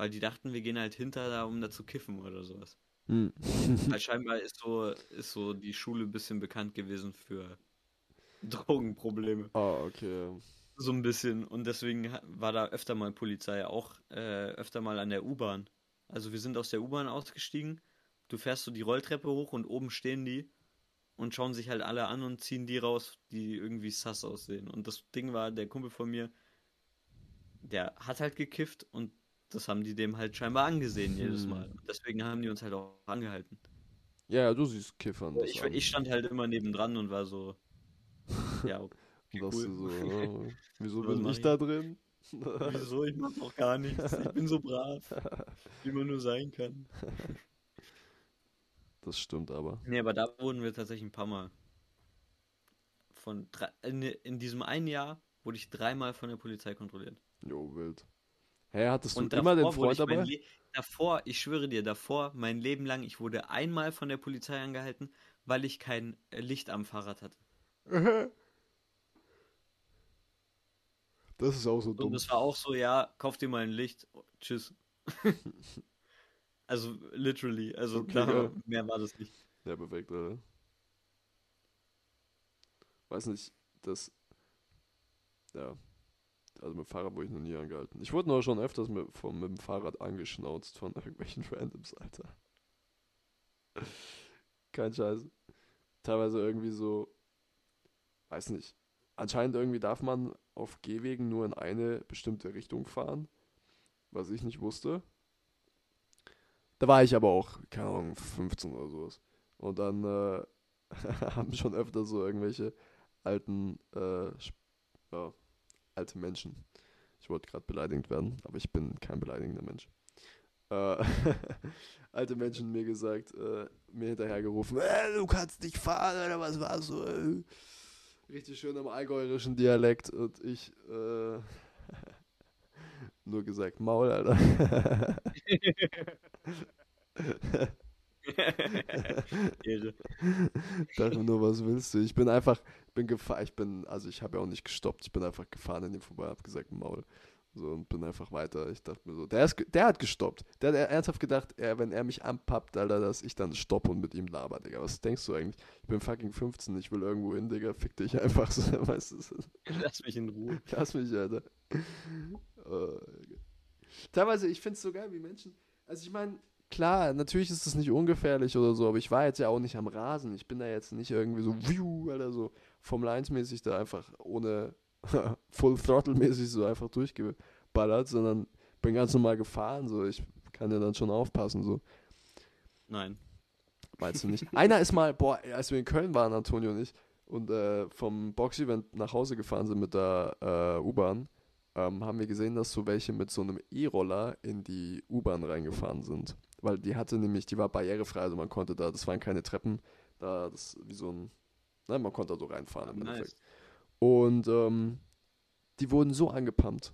Speaker 2: weil die dachten, wir gehen halt hinter da, um da zu kiffen oder sowas.
Speaker 1: Hm.
Speaker 2: Weil scheinbar ist so, ist so die Schule ein bisschen bekannt gewesen für Drogenprobleme.
Speaker 1: ah, okay.
Speaker 2: So ein bisschen. Und deswegen war da öfter mal Polizei, auch äh, öfter mal an der U-Bahn. Also wir sind aus der U-Bahn ausgestiegen, du fährst so die Rolltreppe hoch und oben stehen die und schauen sich halt alle an und ziehen die raus, die irgendwie sass aussehen. Und das Ding war, der Kumpel von mir, der hat halt gekifft und das haben die dem halt scheinbar angesehen jedes
Speaker 1: Hm.
Speaker 2: Mal. Und deswegen haben die uns halt auch angehalten.
Speaker 1: Ja, ja, du siehst Kiffern.
Speaker 2: Ich, ich stand halt immer nebendran und war so, ja, okay, cool.
Speaker 1: so, ja. Wieso bin ich? da drin?
Speaker 2: Wieso? Ich mach doch gar nichts. Ich bin so brav, wie man nur sein kann.
Speaker 1: Das stimmt aber.
Speaker 2: Nee, aber da wurden wir tatsächlich ein paar Mal von drei, in, in diesem einen Jahr wurde ich dreimal von der Polizei kontrolliert.
Speaker 1: Jo, wild. Hä, hattest du
Speaker 2: Und
Speaker 1: immer den Freund dabei?
Speaker 2: Davor, ich schwöre dir, davor, mein Leben lang, ich wurde einmal von der Polizei angehalten, weil ich kein äh, Licht am Fahrrad hatte.
Speaker 1: Das ist auch so
Speaker 2: Und
Speaker 1: dumm.
Speaker 2: es war auch so, ja, kauf dir mal ein Licht. Tschüss. Also, literally. Also,
Speaker 1: Okay,
Speaker 2: da,
Speaker 1: ja.
Speaker 2: mehr war das nicht.
Speaker 1: Ja, perfekt, Alter. Weiß nicht, das. Ja. Also mit dem Fahrrad wurde ich noch nie angehalten. Ich wurde nur schon öfters mit, vom, mit dem Fahrrad angeschnauzt von irgendwelchen Randoms, Alter. Kein Scheiß. Teilweise irgendwie so. Weiß nicht. Anscheinend irgendwie darf man auf Gehwegen nur in eine bestimmte Richtung fahren. Was ich nicht wusste. Da war ich aber auch, keine Ahnung, 15 oder sowas. Und dann äh, haben schon öfter so irgendwelche alten, äh, ja, alte Menschen. Ich wollte gerade beleidigt werden, aber ich bin kein beleidigender Mensch. Äh, alte Menschen mir gesagt, äh, mir hinterhergerufen, äh, du kannst nicht fahren oder was warst du? Äh. Richtig schön im allgäuerischen Dialekt und ich äh, nur gesagt, Maul, Alter. Mir nur, was willst du? Ich bin einfach, bin gefahren, ich bin, also ich habe ja auch nicht gestoppt, ich bin einfach gefahren an ihm vorbei, hab gesagt, Maul. So und bin einfach weiter. Ich dachte mir so, der, ist, der hat gestoppt. Der hat ernsthaft gedacht, er, wenn er mich anpappt, Alter, dass ich dann stopp und mit ihm laber, Digga. Was denkst du eigentlich? Ich bin fucking 15, ich will irgendwo hin, Digga, fick dich einfach so, weißt du?
Speaker 2: Lass mich in Ruhe.
Speaker 1: Lass mich, Alter. Oh, Teilweise, ich find's so geil, wie Menschen. Also ich meine, klar, natürlich ist es nicht ungefährlich oder so, aber ich war jetzt ja auch nicht am Rasen. Ich bin da jetzt nicht irgendwie so, wiu, Alter, so Formel 1-mäßig da einfach ohne Full Throttle-mäßig so einfach durchgeballert, sondern bin ganz normal gefahren, so. Ich kann ja dann schon aufpassen, so.
Speaker 2: Nein.
Speaker 1: Meinst du nicht? Einer ist mal, boah, als wir in Köln waren, Antonio und ich, und äh, vom Box-Event nach Hause gefahren sind mit der äh, U-Bahn, ähm, haben wir gesehen, dass so welche mit so einem E-Roller in die U-Bahn reingefahren sind. Weil die hatte nämlich, die war barrierefrei, also man konnte da, das waren keine Treppen, da, das wie so ein, ne, man konnte da so reinfahren im
Speaker 2: Nice.
Speaker 1: Endeffekt. Und ähm, die wurden so angepumpt.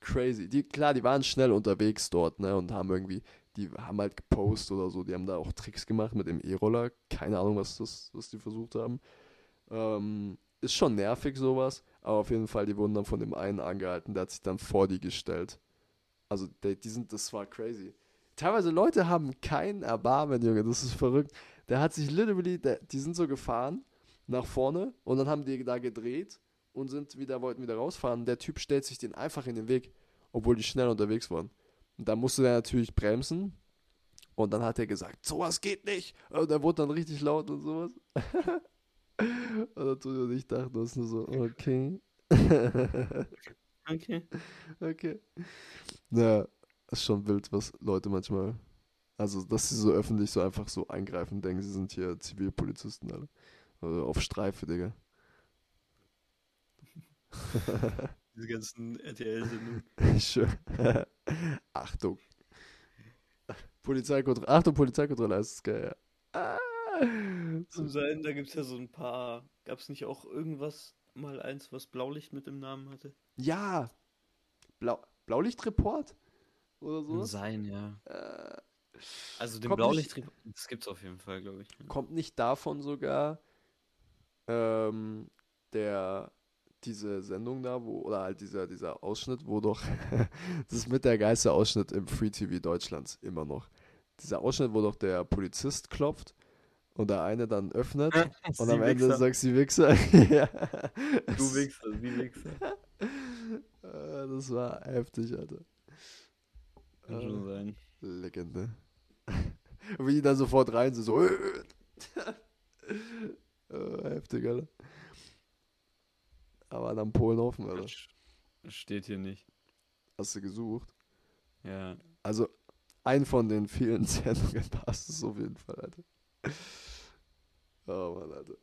Speaker 1: Crazy. Die, klar, die waren schnell unterwegs dort, ne, und haben irgendwie, die haben halt gepostet oder so, die haben da auch Tricks gemacht mit dem E-Roller. Keine Ahnung, was das, was die versucht haben. Ähm, ist schon nervig sowas, aber auf jeden Fall, die wurden dann von dem einen angehalten, der hat sich dann vor die gestellt. Also, die, die sind, das war crazy. Teilweise Leute haben kein Erbarmen, Junge, das ist verrückt. Der hat sich literally, der, die sind so gefahren nach vorne und dann haben die da gedreht und sind wieder, wollten wieder rausfahren. Der Typ stellt sich den einfach in den Weg, obwohl die schnell unterwegs waren. Und da musste der natürlich bremsen. Und dann hat er gesagt, sowas geht nicht. Und er wurde dann richtig laut und sowas. und dann tut er nicht dachten, das ist nur so, okay.
Speaker 2: Okay.
Speaker 1: okay. Ja, ist schon wild, was Leute manchmal. Also, dass sie so öffentlich so einfach so eingreifen, denken, sie sind hier Zivilpolizisten, alle. Also auf Streife, Digga.
Speaker 2: Diese ganzen RTL-Sendungen.
Speaker 1: Achtung. Polizeikontrolle. Achtung, Polizeikontrolle, das ist geil. Ja. Ah.
Speaker 2: Zum sein, da gibt es ja so ein paar. Gab es nicht auch irgendwas, mal eins, was Blaulicht mit im Namen hatte?
Speaker 1: Ja. Blau Blaulichtreport? Oder so?
Speaker 2: sein, ja.
Speaker 1: Äh,
Speaker 2: Also den
Speaker 1: Kommt
Speaker 2: Blaulicht, das gibt's auf jeden Fall, glaube ich.
Speaker 1: kommt nicht davon sogar ähm, der diese Sendung da, wo, oder halt dieser, dieser Ausschnitt, wo doch, das ist mit der geilste Ausschnitt im Free TV Deutschlands immer noch. Dieser Ausschnitt, wo doch der Polizist klopft und der eine dann öffnet und am Ende sagst du Wichser. ja.
Speaker 2: Du Wichser, sie Wichser.
Speaker 1: Äh, Das war heftig, Alter.
Speaker 2: Kann schon sein.
Speaker 1: Legende. Und wie die dann sofort rein sind, so. äh, heftig, Alter. Aber dann Polen offen, Alter.
Speaker 2: Steht hier nicht.
Speaker 1: Hast du gesucht?
Speaker 2: Ja.
Speaker 1: Also, ein von den vielen Sendungen passt es auf jeden Fall, Alter. Oh Mann, Alter.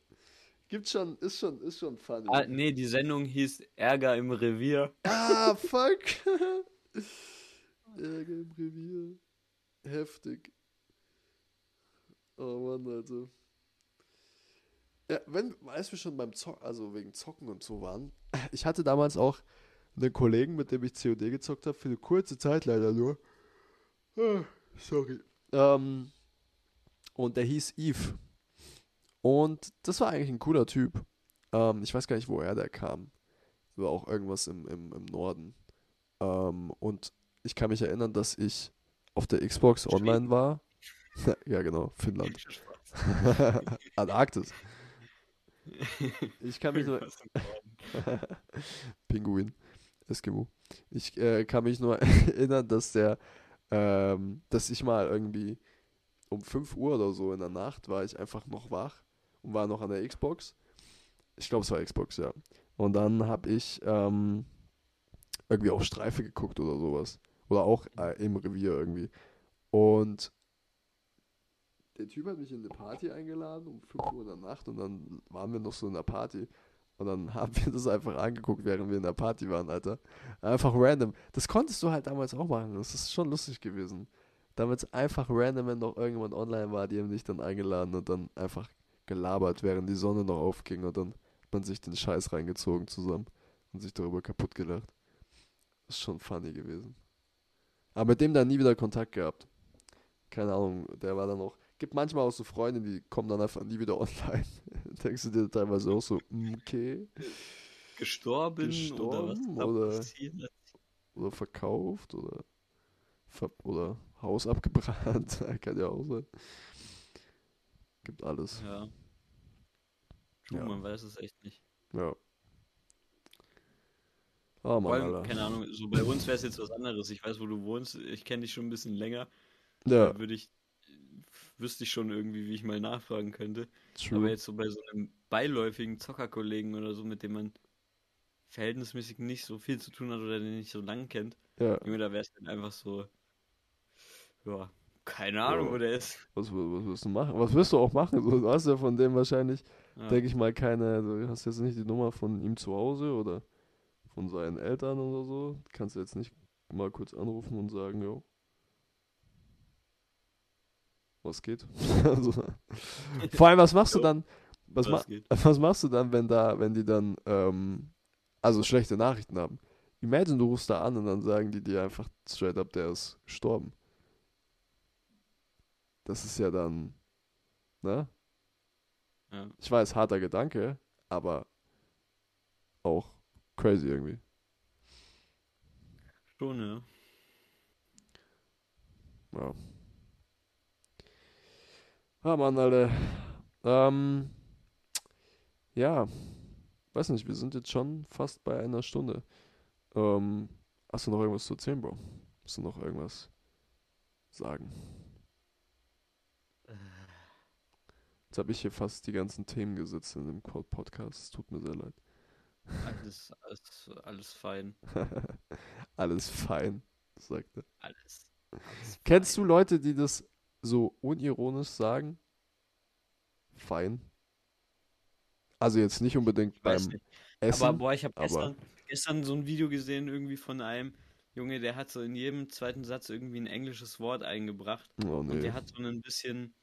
Speaker 1: Gibt schon, ist schon, ist schon funny.
Speaker 2: Ah, nee, die Sendung hieß Ärger im Revier.
Speaker 1: Ah, fuck. Ärger im Revier. Heftig. Oh Mann, Alter. Ja, wenn, als wir schon beim Zocken, also wegen Zocken und so waren, ich hatte damals auch einen Kollegen, mit dem ich COD gezockt habe, für eine kurze Zeit leider nur. Ah, Sorry. Ähm, und der hieß Eve. Und das war eigentlich ein cooler Typ. Ähm, ich weiß gar nicht, woher der kam. War auch irgendwas im, im, im Norden. Ähm, und ich kann mich erinnern, dass ich auf der Xbox online war. ja, genau, Finnland. Antarktis. Ich kann mich nur. Pinguin. Eskimo. Ich äh, kann mich nur erinnern, dass der, ähm, dass ich mal irgendwie um 5 Uhr oder so in der Nacht war ich einfach noch wach und war noch an der Xbox. Ich glaube, es war Xbox, ja. Und dann habe ich ähm, irgendwie auch Streife geguckt oder sowas. Oder auch äh, im Revier irgendwie. Und der Typ hat mich in eine Party eingeladen um 5 Uhr in der Nacht und dann waren wir noch so in der Party. Und dann haben wir das einfach angeguckt, während wir in der Party waren, Alter. Einfach random. Das konntest du halt damals auch machen. Das ist schon lustig gewesen. Damals einfach random, wenn noch irgendjemand online war, die haben dich dann eingeladen und dann einfach gelabert, während die Sonne noch aufging und dann hat man sich den Scheiß reingezogen zusammen und sich darüber kaputt gelacht. Das ist schon funny gewesen. Aber mit dem dann nie wieder Kontakt gehabt. Keine Ahnung, der war dann auch. Gibt manchmal auch so Freunde, die kommen dann einfach nie wieder online. Denkst du dir teilweise auch so, mm, okay.
Speaker 2: Gestorben,
Speaker 1: Gestorben
Speaker 2: oder
Speaker 1: oder-
Speaker 2: was passiert?
Speaker 1: Oder verkauft oder, ver oder Haus abgebrannt. Kann ja auch sein. Gibt alles.
Speaker 2: Ja. Du,
Speaker 1: Ja.
Speaker 2: man weiß es echt nicht.
Speaker 1: Ja. Oh Mann,
Speaker 2: allem, keine Ahnung, so bei uns wäre es jetzt was anderes. Ich weiß, wo du wohnst. Ich kenne dich schon ein bisschen länger.
Speaker 1: Ja,
Speaker 2: würde ich, wüsste ich schon irgendwie, wie ich mal nachfragen könnte. Aber
Speaker 1: true.
Speaker 2: jetzt so bei so einem beiläufigen Zockerkollegen oder so, mit dem man verhältnismäßig nicht so viel zu tun hat oder den nicht so lange kennt,
Speaker 1: Ja,
Speaker 2: Junge, da wäre es dann einfach so, ja, keine Ahnung,
Speaker 1: Ja.
Speaker 2: wo der ist.
Speaker 1: was, was wirst du machen? Was wirst du auch machen? Du hast ja von dem wahrscheinlich,
Speaker 2: Ja.
Speaker 1: denke ich mal, keine, du hast jetzt nicht die Nummer von ihm zu Hause oder von seinen Eltern oder so. Kannst du jetzt nicht mal kurz anrufen und sagen, jo. Was geht? also, vor allem, was machst du dann? Was, ma
Speaker 2: Was geht?
Speaker 1: was machst du dann, wenn da, wenn die dann, ähm, also schlechte Nachrichten haben? Imagine, du rufst da an und dann sagen die dir einfach straight up, der ist gestorben. Das ist ja dann, ne?
Speaker 2: Ja.
Speaker 1: Ich weiß, harter Gedanke, aber auch crazy irgendwie.
Speaker 2: Schon, ja.
Speaker 1: Ja. Ah, Mann, Alter. Ähm, ja, weiß nicht, wir sind jetzt schon fast bei einer Stunde. Ähm, hast du noch irgendwas zu erzählen, Bro? Musst du noch irgendwas sagen? Jetzt habe ich hier fast die ganzen Themen gesetzt in dem Pod- Podcast. Es tut mir sehr leid.
Speaker 2: Alles, alles, alles fein.
Speaker 1: Alles fein, sagt er.
Speaker 2: Alles. alles
Speaker 1: Kennst
Speaker 2: fein.
Speaker 1: du Leute, die das so unironisch sagen? Fein. Also jetzt nicht unbedingt
Speaker 2: Ich
Speaker 1: beim
Speaker 2: nicht.
Speaker 1: Essen.
Speaker 2: Aber boah, ich habe gestern, gestern so ein Video gesehen, irgendwie von einem Junge, der hat so in jedem zweiten Satz irgendwie ein englisches Wort eingebracht.
Speaker 1: oh
Speaker 2: Und
Speaker 1: nee.
Speaker 2: der hat so ein bisschen.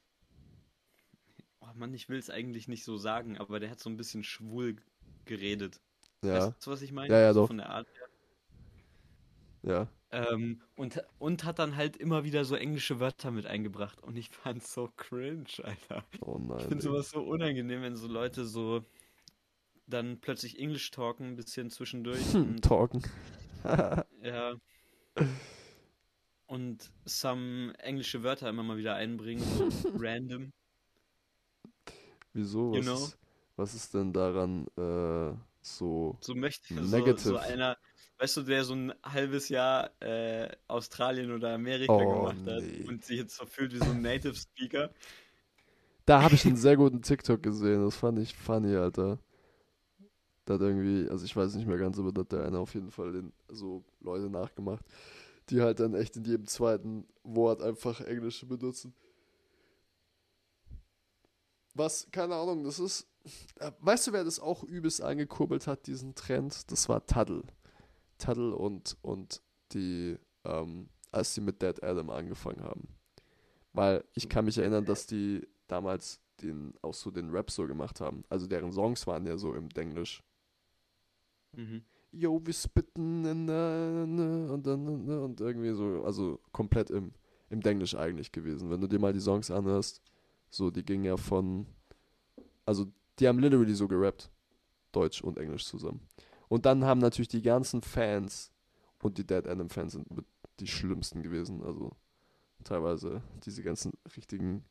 Speaker 2: Oh Mann, ich will es eigentlich nicht so sagen, aber der hat so ein bisschen schwul geredet.
Speaker 1: Ja,
Speaker 2: Weißt du, was ich meine?
Speaker 1: Ja, ja,
Speaker 2: so
Speaker 1: doch.
Speaker 2: Von der Art her.
Speaker 1: ja.
Speaker 2: Ähm, und, und hat dann halt immer wieder so englische Wörter mit eingebracht. Und ich fand's so cringe, Alter.
Speaker 1: Oh nein.
Speaker 2: Ich finde sowas so unangenehm, wenn so Leute so dann plötzlich Englisch talken, ein bisschen zwischendurch.
Speaker 1: Hm, talken.
Speaker 2: ja. Und some englische Wörter immer mal wieder einbringen, so random.
Speaker 1: Wieso?
Speaker 2: You
Speaker 1: Was,
Speaker 2: know?
Speaker 1: ist, was ist denn daran äh, so?
Speaker 2: So möchte so,
Speaker 1: Negative.
Speaker 2: so einer, weißt du, der so ein halbes Jahr äh, Australien oder Amerika
Speaker 1: Oh,
Speaker 2: gemacht hat
Speaker 1: nee.
Speaker 2: und sich jetzt so fühlt wie so ein Native Speaker.
Speaker 1: Da habe ich einen sehr guten TikTok gesehen. Das fand ich funny, Alter. Da hat irgendwie, also ich weiß nicht mehr ganz, aber da hat der eine auf jeden Fall den, so Leute nachgemacht, die halt dann echt in jedem zweiten Wort einfach Englisch benutzen. Was, keine Ahnung, das ist. Äh, Weißt du, wer das auch übelst angekurbelt hat, diesen Trend? Das war Tuddle. Tuddle und, und die, ähm, als die mit Dead Adam angefangen haben. Weil ich kann mich erinnern, dass die damals den, auch so den Rap so gemacht haben. Also deren Songs waren ja so im Denglisch.
Speaker 2: Mhm.
Speaker 1: Yo, wir spitten ne, und dann ne, und irgendwie so, also komplett im, im Denglisch eigentlich gewesen. Wenn du dir mal die Songs anhörst, so, die gingen ja von, also die haben literally so gerappt, Deutsch und Englisch zusammen. Und dann haben natürlich die ganzen Fans und die Dead Adam Fans sind die schlimmsten gewesen, also teilweise. Diese ganzen richtigen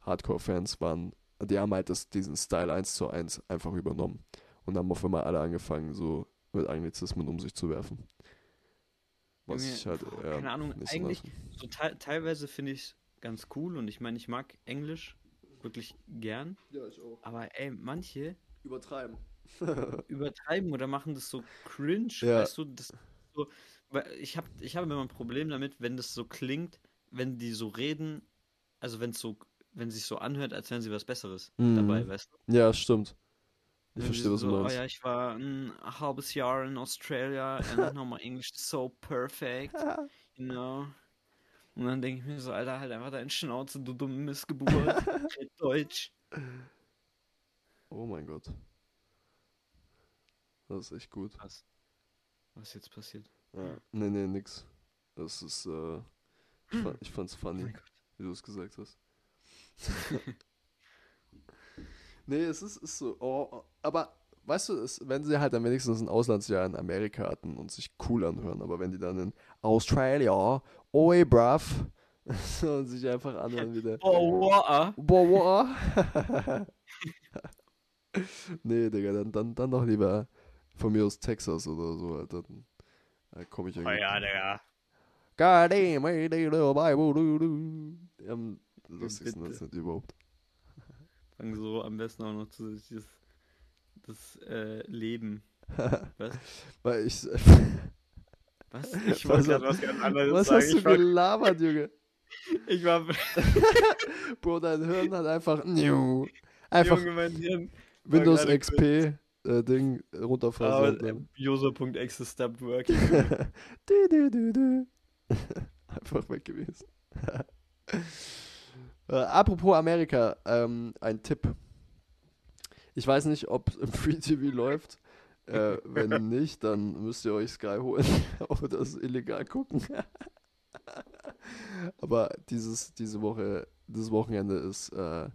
Speaker 1: Hardcore-Fans waren, die haben halt das, diesen Style 1 zu 1 einfach übernommen. Und haben auf einmal alle angefangen, so mit Anglizismen um sich zu werfen. Was
Speaker 2: Junge,
Speaker 1: ich halt,
Speaker 2: boah,
Speaker 1: ja,
Speaker 2: keine Ahnung, eigentlich-. So te teilweise finde ich es ganz cool und ich meine, ich mag Englisch wirklich gern.
Speaker 1: Ja, ich auch.
Speaker 2: Aber ey, manche
Speaker 1: Übertreiben.
Speaker 2: übertreiben oder machen das so cringe,
Speaker 1: Ja.
Speaker 2: weißt du, das so, weil ich habe ich habe immer ein Problem damit, wenn das so klingt, wenn die so reden, also wenn es so wenn sich so anhört, als wären sie was besseres
Speaker 1: Mhm.
Speaker 2: dabei, weißt du?
Speaker 1: ja, stimmt. Ich
Speaker 2: Wenn
Speaker 1: verstehe, was du
Speaker 2: so,
Speaker 1: meinst.
Speaker 2: Oh ja, ich war ein halbes Jahr in Australia and my English is so perfect, you know. Und dann denke ich mir so, Alter, halt einfach deine Schnauze, du dumme Missgeburt, red Deutsch.
Speaker 1: Oh mein Gott. Das ist echt gut.
Speaker 2: Was? Was jetzt passiert?
Speaker 1: Ja. Nee, nee, nix. Das ist, äh, ich, fand, ich fand's
Speaker 2: Oh
Speaker 1: funny,
Speaker 2: Gott.
Speaker 1: wie du es gesagt hast. nee, es ist, ist so, oh, oh, aber weißt du, es, wenn sie halt dann wenigstens ein Auslandsjahr in Amerika hatten und sich cool anhören, aber wenn die dann in Australia, oi bruv, so, und sich einfach anhören wie der,
Speaker 2: Oh, wow.
Speaker 1: boah, boah. nee, Digga, dann, dann, dann doch lieber von mir aus Texas oder so, Alter. Dann, dann komme ich
Speaker 2: Oh
Speaker 1: irgendwie.
Speaker 2: ja, Digga.
Speaker 1: God damn, hey, little Bible, do, do. Den lustigsten
Speaker 2: Bitte.
Speaker 1: Akzent überhaupt.
Speaker 2: Fang so am besten auch noch zusätzlich das, das äh, Leben. Was?
Speaker 1: Weil ich.
Speaker 2: Was?
Speaker 1: Was
Speaker 2: Ich
Speaker 1: hat-
Speaker 2: gerade was ganz anderes
Speaker 1: Was
Speaker 2: sagen.
Speaker 1: hast du
Speaker 2: ich, war,
Speaker 1: gelabert, Junge?
Speaker 2: ich war
Speaker 1: Bro, dein Hirn hat einfach. New. Einfach
Speaker 2: Junge.
Speaker 1: Windows XP äh, Ding runterfahren.
Speaker 2: Aber äh, user.exe stopped working.
Speaker 1: du, du, du, du. Einfach weg gewesen. äh, apropos Amerika, ähm, ein Tipp. Ich weiß nicht, ob im Free TV läuft. Äh, wenn nicht, dann müsst ihr euch Sky holen oder das illegal gucken. Aber dieses, diese Woche, dieses Wochenende ist äh,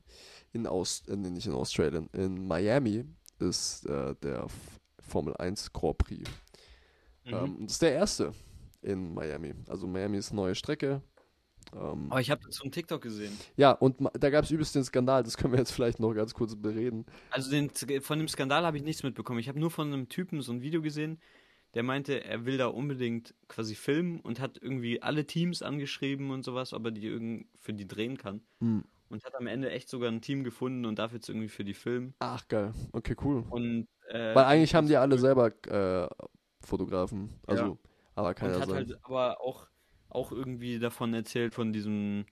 Speaker 1: in Aus, äh, nicht in Australien, in Miami ist äh, der F Formel 1 Grand Prix.
Speaker 2: Mhm.
Speaker 1: Ähm, das ist der erste in Miami. Also Miami ist eine neue Strecke. Ähm,
Speaker 2: Aber ich habe so einen TikTok gesehen.
Speaker 1: ja, und da gab es übelst den Skandal, das können wir jetzt vielleicht noch ganz kurz bereden.
Speaker 2: Also den, von dem Skandal habe ich nichts mitbekommen. Ich habe nur von einem Typen so ein Video gesehen, der meinte, er will da unbedingt quasi filmen und hat irgendwie alle Teams angeschrieben und sowas, ob er die irgend für die drehen kann.
Speaker 1: Hm.
Speaker 2: Und hat am Ende echt sogar ein Team gefunden und darf jetzt irgendwie für die filmen.
Speaker 1: Ach, geil. Okay, cool.
Speaker 2: Und äh,
Speaker 1: Weil eigentlich haben die
Speaker 2: das-
Speaker 1: alle selber äh, Fotografen. Also,
Speaker 2: Ja.
Speaker 1: aber kann
Speaker 2: und hat
Speaker 1: sein.
Speaker 2: halt aber auch, auch irgendwie davon erzählt, von diesem.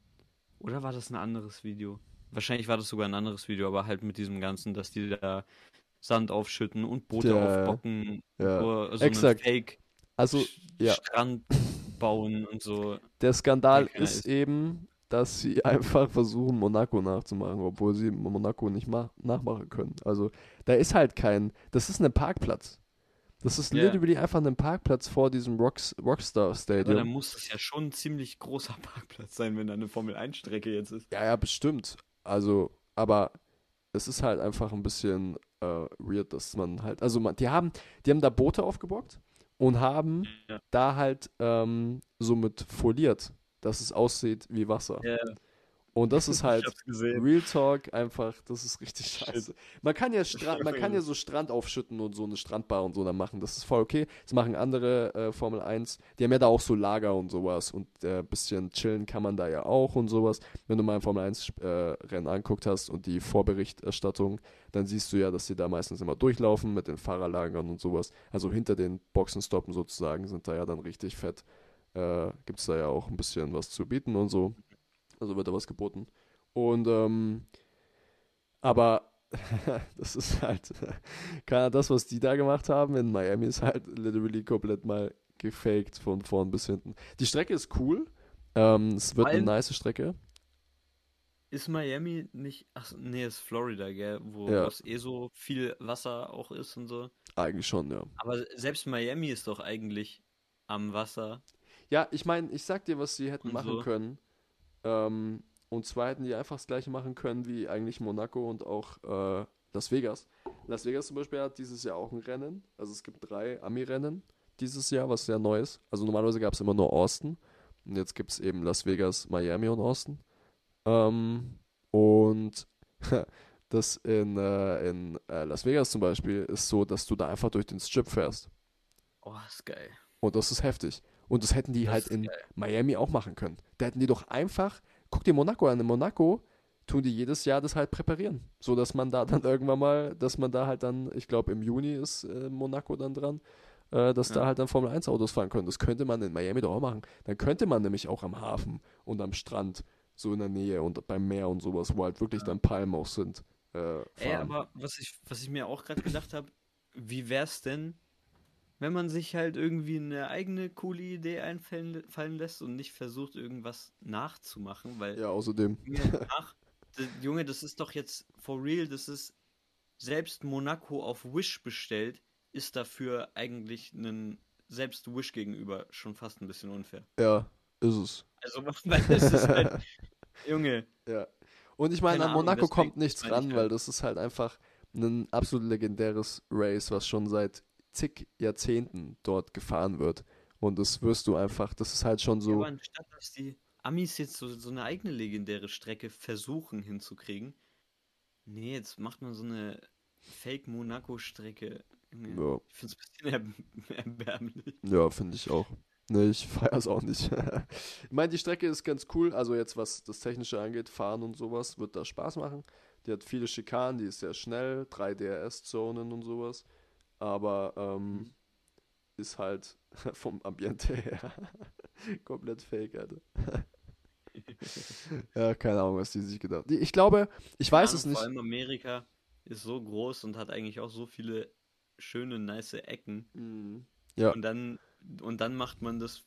Speaker 2: Oder war das ein anderes Video? Wahrscheinlich war das sogar ein anderes Video, aber halt mit diesem Ganzen, dass die da Sand aufschütten und Boote
Speaker 1: Ja,
Speaker 2: aufbocken,
Speaker 1: ja.
Speaker 2: so,
Speaker 1: Exakt.
Speaker 2: Fake
Speaker 1: Also, ja.
Speaker 2: Strand bauen und so.
Speaker 1: Der Skandal
Speaker 2: Ja,
Speaker 1: ist, eben, dass sie einfach versuchen, Monaco nachzumachen, obwohl sie Monaco nicht ma nachmachen können. Also, da ist halt kein. Das ist ein Parkplatz. Das ist
Speaker 2: Ja.
Speaker 1: literally einfach ein Parkplatz vor diesem Rocks Rockstar
Speaker 2: Aber
Speaker 1: Stadium.
Speaker 2: dann muss es ja schon ein ziemlich großer Parkplatz sein, wenn da eine Formel-1-Strecke jetzt ist.
Speaker 1: Ja, ja, bestimmt. Also, aber es ist halt einfach ein bisschen äh, weird, dass man halt, also man, die haben, die haben da Boote aufgebockt und haben
Speaker 2: Ja.
Speaker 1: da halt ähm, somit foliert, dass es aussieht wie Wasser.
Speaker 2: Ja.
Speaker 1: Und das ist halt. Real Talk einfach, das ist richtig scheiße. Man kann ja man kann ja so Strand aufschütten und so eine Strandbar und so dann machen. Das ist voll okay. Das machen andere äh, Formel 1. Die haben ja da auch so Lager und sowas und ein äh, bisschen chillen kann man da ja auch und sowas. Wenn du mal ein Formel 1 äh, Rennen anguckt hast und die Vorberichterstattung, dann siehst du ja, dass die da meistens immer durchlaufen mit den Fahrerlagern und sowas. Also hinter den Boxenstoppen sozusagen sind da ja dann richtig fett. Äh, Gibt es da ja auch ein bisschen was zu bieten und so. Also wird da was geboten. Und ähm, aber das ist halt das, was die da gemacht haben in Miami, ist halt literally komplett mal gefaked von vorn bis hinten. Die Strecke ist cool. Ähm, es wird eine
Speaker 2: Weil-
Speaker 1: nice Strecke.
Speaker 2: Ist Miami nicht. Ach, nee, ist Florida, gell? Wo
Speaker 1: Ja.
Speaker 2: es eh so viel Wasser auch ist und so.
Speaker 1: Eigentlich schon, ja.
Speaker 2: Aber selbst Miami ist doch eigentlich am Wasser.
Speaker 1: Ja, ich meine, ich sag dir, was sie hätten
Speaker 2: Und
Speaker 1: machen
Speaker 2: so.
Speaker 1: können. Ähm, und zwar hätten die einfach das gleiche machen können wie eigentlich Monaco und auch äh, Las Vegas. Las Vegas zum Beispiel hat dieses Jahr auch ein Rennen. Also es gibt drei Ami-Rennen dieses Jahr, was sehr neu ist. Also normalerweise gab es immer nur Austin. Und jetzt gibt es eben Las Vegas, Miami und Austin. Ähm, und das in, äh, in äh, Las Vegas zum Beispiel ist so, dass du da einfach durch den Strip fährst.
Speaker 2: Oh, ist geil.
Speaker 1: Und das ist heftig. Und das hätten die
Speaker 2: Das
Speaker 1: halt in
Speaker 2: geil.
Speaker 1: Miami auch machen können. Da hätten die doch einfach, guck dir Monaco an, in Monaco tun die jedes Jahr das halt präparieren. So dass man da dann irgendwann mal, dass man da halt dann, ich glaube im Juni ist äh, Monaco dann dran, äh, dass da
Speaker 2: Ja.
Speaker 1: halt dann Formel 1 Autos fahren können. Das könnte man in Miami doch auch machen. Dann könnte man nämlich auch am Hafen und am Strand, so in der Nähe und beim Meer und sowas, wo halt wirklich dann Palmen auch sind, äh, fahren.
Speaker 2: Ey, aber was ich, was ich mir auch gerade gedacht habe, wie wär's denn, wenn man sich halt irgendwie eine eigene coole Idee einfallen fallen lässt und nicht versucht, irgendwas nachzumachen, weil
Speaker 1: ja, außerdem.
Speaker 2: nach, Junge, das ist doch jetzt for real, das ist selbst Monaco auf Wish bestellt, ist dafür eigentlich ein selbst Wish gegenüber schon fast ein bisschen unfair.
Speaker 1: Ja, ist es.
Speaker 2: Also, weil es ist halt, Junge,
Speaker 1: Ja. Und ich meine, an Monaco kommt nichts ran, weil das ist halt einfach ein absolut legendäres Race, was schon seit zig Jahrzehnten dort gefahren wird. Und das wirst du einfach, das ist halt schon
Speaker 2: Ja,
Speaker 1: so.
Speaker 2: aber anstatt dass die Amis jetzt so, so eine eigene legendäre Strecke versuchen hinzukriegen, nee, jetzt macht man so eine Fake-Monaco-Strecke.
Speaker 1: Ja,
Speaker 2: Ich finde es ein bisschen erb erbärmlich.
Speaker 1: ja finde ich auch. Nee, ich feier's auch nicht. ich meine, die Strecke ist ganz cool, also jetzt was das Technische angeht, Fahren und sowas, wird da Spaß machen. Die hat viele Schikanen, die ist sehr schnell, 3 DRS-Zonen und sowas. Aber ähm, ist halt vom Ambiente her komplett fake, Alter. ja, keine Ahnung, was die sich gedacht haben. Ich glaube, ich weiß
Speaker 2: Ahnung,
Speaker 1: es nicht.
Speaker 2: Vor allem Amerika ist so groß und hat eigentlich auch so viele schöne, nice Ecken.
Speaker 1: Mhm. Ja.
Speaker 2: Und dann, und dann macht man das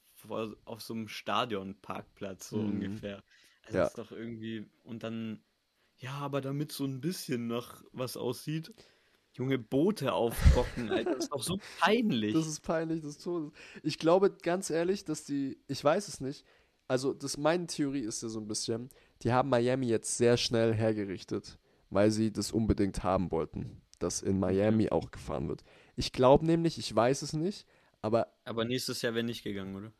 Speaker 2: auf so einem Stadionparkplatz, so
Speaker 1: Mhm.
Speaker 2: ungefähr. Also
Speaker 1: Ja.
Speaker 2: ist doch irgendwie. Und dann, ja, aber damit so ein bisschen nach was aussieht. Junge, Boote aufbocken, Alter, das ist doch so peinlich.
Speaker 1: Das ist peinlich des Todes. Ich glaube ganz ehrlich, dass die, ich weiß es nicht, also das, meine Theorie ist ja so ein bisschen, die haben Miami jetzt sehr schnell hergerichtet, weil sie das unbedingt haben wollten, dass in Miami auch gefahren wird. Ich glaube nämlich, ich weiß es nicht, aber
Speaker 2: aber nächstes Jahr wäre nicht gegangen, oder?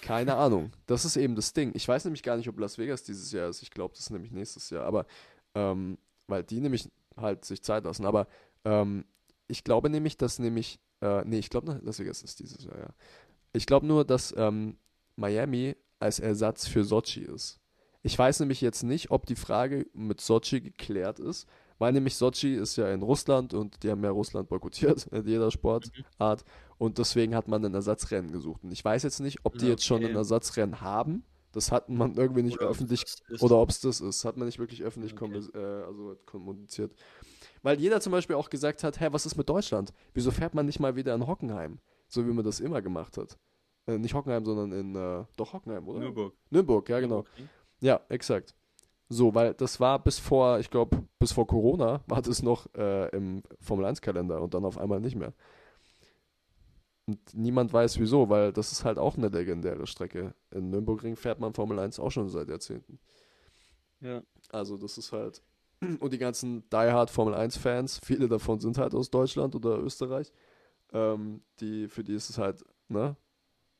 Speaker 1: keine Ahnung. Das ist eben das Ding. Ich weiß nämlich gar nicht, ob Las Vegas dieses Jahr ist. Ich glaube, das ist nämlich nächstes Jahr. Aber, ähm, weil die nämlich halt sich Zeit lassen. Aber ähm, ich glaube nämlich, dass nämlich, äh, nee, ich glaube, Las Vegas ist dieses Jahr, ja. Ich glaube nur, dass ähm, Miami als Ersatz für Sochi ist. Ich weiß nämlich jetzt nicht, ob die Frage mit Sochi geklärt ist, weil nämlich Sochi ist ja in Russland und die haben ja Russland boykottiert in jeder Sportart und deswegen hat man ein Ersatzrennen gesucht. Und ich weiß jetzt nicht, ob die
Speaker 2: Ja,
Speaker 1: jetzt schon ein
Speaker 2: okay.
Speaker 1: Ersatzrennen haben. Das hat man irgendwie nicht
Speaker 2: Oder
Speaker 1: öffentlich oder ob es das ist, hat man nicht wirklich öffentlich
Speaker 2: Okay.
Speaker 1: äh, also kommuniziert. Weil jeder zum Beispiel auch gesagt hat, hä, was ist mit Deutschland? Wieso fährt man nicht mal wieder in Hockenheim? So wie man das immer gemacht hat. Äh, nicht Hockenheim, sondern in, äh, doch Hockenheim, oder?
Speaker 2: Nürburg.
Speaker 1: Nürnberg, ja genau. Ja, exakt. So, weil das war bis vor, ich glaube, bis vor Corona war das noch äh, im Formel-1-Kalender und dann auf einmal nicht mehr. Und niemand weiß wieso, weil das ist halt auch eine legendäre Strecke. In Nürburgring fährt man Formel 1 auch schon seit Jahrzehnten.
Speaker 2: Ja.
Speaker 1: Also das ist halt. Und die ganzen Die Hard Formel 1-Fans, viele davon sind halt aus Deutschland oder Österreich. Ähm, die, für die ist es halt, ne?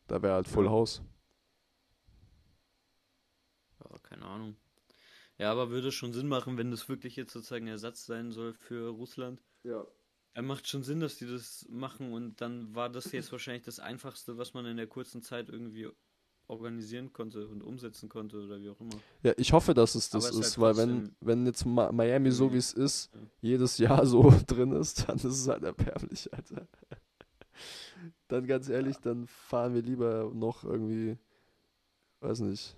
Speaker 1: Da wäre halt Full
Speaker 2: Ja.
Speaker 1: House.
Speaker 2: ja, keine Ahnung. Ja, aber würde schon Sinn machen, wenn das wirklich jetzt sozusagen Ersatz sein soll für Russland.
Speaker 1: Ja.
Speaker 2: Dann macht schon Sinn, dass die das machen und dann war das jetzt wahrscheinlich das Einfachste, was man in der kurzen Zeit irgendwie organisieren konnte und umsetzen konnte oder wie auch immer.
Speaker 1: Ja, ich hoffe, dass es das
Speaker 2: ist
Speaker 1: ist,
Speaker 2: halt
Speaker 1: weil wenn, wenn jetzt Miami so wie es ist,
Speaker 2: ja.
Speaker 1: jedes Jahr so drin ist, dann ist es halt erbärmlich, Alter. Dann ganz ehrlich, dann fahren wir lieber noch irgendwie, weiß nicht.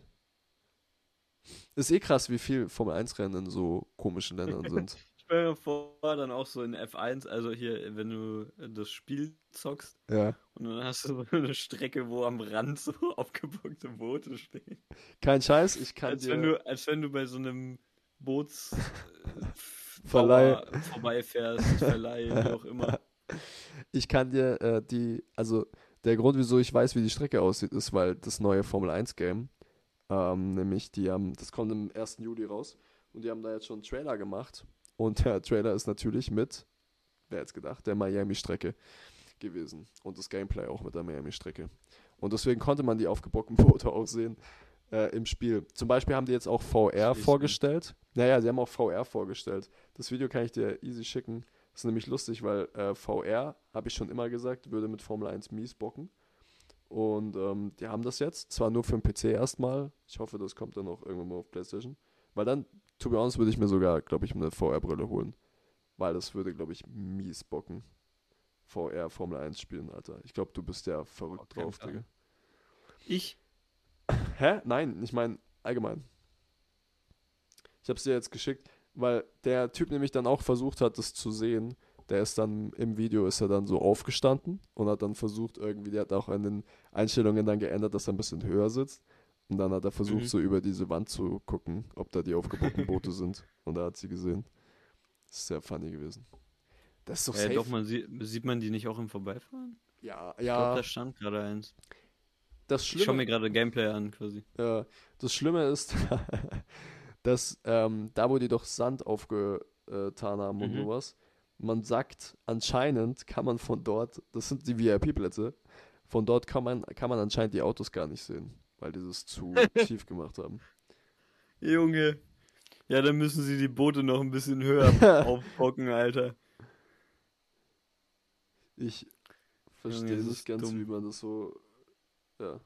Speaker 1: Ist eh krass, wie viel Formel 1 Rennen in so komischen Ländern sind.
Speaker 2: Stell dir vor, dann auch so in F1, also hier, wenn du das Spiel zockst
Speaker 1: Ja.
Speaker 2: und dann hast du so eine Strecke, wo am Rand so aufgepunkte Boote stehen.
Speaker 1: Kein Scheiß, ich kann
Speaker 2: Als
Speaker 1: dir.
Speaker 2: wenn, du, als wenn du bei so einem Boots
Speaker 1: Verleih.
Speaker 2: Bauer vorbeifährst, Verleih, wie auch immer.
Speaker 1: Ich kann dir äh, die, also der Grund, wieso ich weiß, wie die Strecke aussieht, ist, weil das neue Formel 1 Game, ähm, nämlich die haben, das kommt am 1. Juli raus und die haben da jetzt schon einen Trailer gemacht und der Trailer ist natürlich mit, wer hätte gedacht, der Miami-Strecke gewesen und das Gameplay auch mit der Miami-Strecke. Und deswegen konnte man die aufgebockten Boote auch sehen äh, im Spiel. Zum Beispiel haben die jetzt auch VR vorgestellt. Naja, sie haben auch VR vorgestellt. Das Video kann ich dir easy schicken. Das ist nämlich lustig, weil äh, VR, habe ich schon immer gesagt, würde mit Formel 1 mies bocken. Und ähm, die haben das jetzt, zwar nur für den PC erstmal. Ich hoffe, das kommt dann auch irgendwann mal auf PlayStation. Weil dann, to be honest, würde ich mir sogar, glaube ich, eine VR-Brille holen. Weil das würde, glaube ich, mies bocken. VR Formel 1 spielen, Alter. Ich glaube, du bist ja verrückt
Speaker 2: keinen
Speaker 1: drauf. Digga.
Speaker 2: Ich?
Speaker 1: Hä? Nein, ich meine allgemein. Ich habe es dir jetzt geschickt, weil der Typ nämlich dann auch versucht hat, das zu sehen. Der ist dann im Video ist er dann so aufgestanden und hat dann versucht irgendwie, der hat auch an den Einstellungen dann geändert, dass er ein bisschen höher sitzt. Und dann hat er versucht,
Speaker 2: Mhm.
Speaker 1: so über diese Wand zu gucken, ob da die aufgebauten Boote sind. Und er hat sie gesehen. Das ist sehr funny gewesen. Das ist doch
Speaker 2: Äh,
Speaker 1: safe.
Speaker 2: doch, man sieht, sieht man die nicht auch im Vorbeifahren?
Speaker 1: ja,
Speaker 2: Ich glaube,
Speaker 1: ja.
Speaker 2: da stand gerade eins.
Speaker 1: Das
Speaker 2: Ich schaue
Speaker 1: Schlimme,
Speaker 2: mir gerade Gameplay an, quasi.
Speaker 1: Ja, das Schlimme ist, dass ähm, da, wo die doch Sand aufgetan haben und
Speaker 2: Mhm.
Speaker 1: sowas, man sagt, anscheinend kann man von dort, das sind die VIP-Plätze, von dort kann man, kann man anscheinend die Autos gar nicht sehen, weil die das zu tief gemacht haben.
Speaker 2: Junge. Ja, dann müssen sie die Boote noch ein bisschen höher aufbocken, Alter.
Speaker 1: Ich
Speaker 2: Junge,
Speaker 1: verstehe
Speaker 2: das
Speaker 1: nicht ganz,
Speaker 2: dumm.
Speaker 1: wie man das so, ja,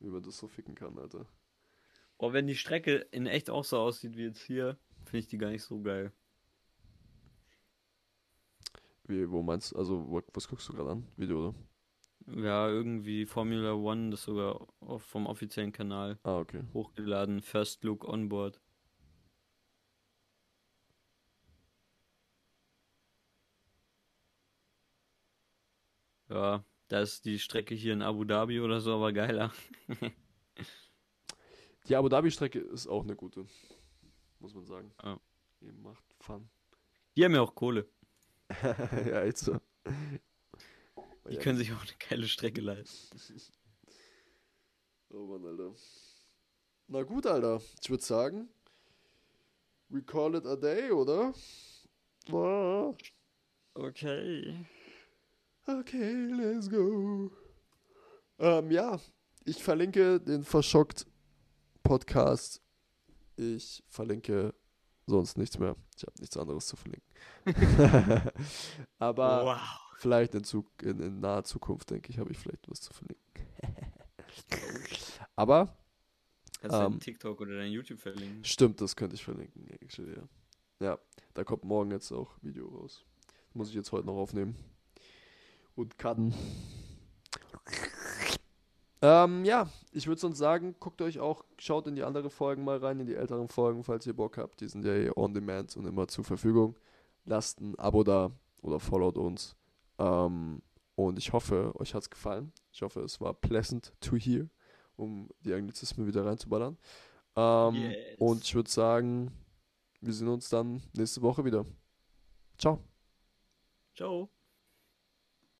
Speaker 1: wie man das so ficken kann, Alter.
Speaker 2: Oh, wenn die Strecke in echt auch so aussieht wie jetzt hier, finde ich die gar nicht so geil.
Speaker 1: Wie, wo meinst du, also, wo, was guckst du gerade an? Video, oder?
Speaker 2: Ja, irgendwie Formula One, das sogar vom offiziellen Kanal
Speaker 1: Ah, okay.
Speaker 2: hochgeladen. First Look Onboard. Ja, da ist die Strecke hier in Abu Dhabi oder so, aber geiler.
Speaker 1: Die Abu Dhabi-Strecke ist auch eine gute, muss man sagen.
Speaker 2: Ja.
Speaker 1: Die macht Fun.
Speaker 2: Die haben ja auch Kohle.
Speaker 1: ja, echt so.
Speaker 2: Die können sich auch eine geile Strecke leisten.
Speaker 1: Oh Mann, Alter. Na gut, Alter. Ich würde sagen, we call it a day, oder? Ah.
Speaker 2: Okay.
Speaker 1: Okay, let's go. Ähm, ja, ich verlinke den Verschockt Podcast. Ich verlinke sonst nichts mehr. Ich habe nichts anderes zu verlinken. Aber
Speaker 2: wow.
Speaker 1: Vielleicht in, Zug in, in naher Zukunft, denke ich, habe ich vielleicht was zu verlinken. Aber
Speaker 2: Kannst du
Speaker 1: Ähm.
Speaker 2: deinen TikTok oder dein YouTube verlinken?
Speaker 1: stimmt, das könnte ich verlinken. Actually, ja. ja, da kommt morgen jetzt auch Video raus. Muss ich jetzt heute noch aufnehmen. Und cutten. Ähm, ja, ich würde sonst sagen, guckt euch auch, schaut in die anderen Folgen mal rein, in die älteren Folgen, falls ihr Bock habt. Die sind ja eh on demand und immer zur Verfügung. Lasst ein Abo da oder followt uns. Ähm, und ich hoffe, euch hat's gefallen. Ich hoffe, es war pleasant to hear, um die Anglizismen wieder reinzuballern. Ähm,
Speaker 2: Yes.
Speaker 1: Und ich würde sagen, wir sehen uns dann nächste Woche wieder. Ciao.
Speaker 2: Ciao.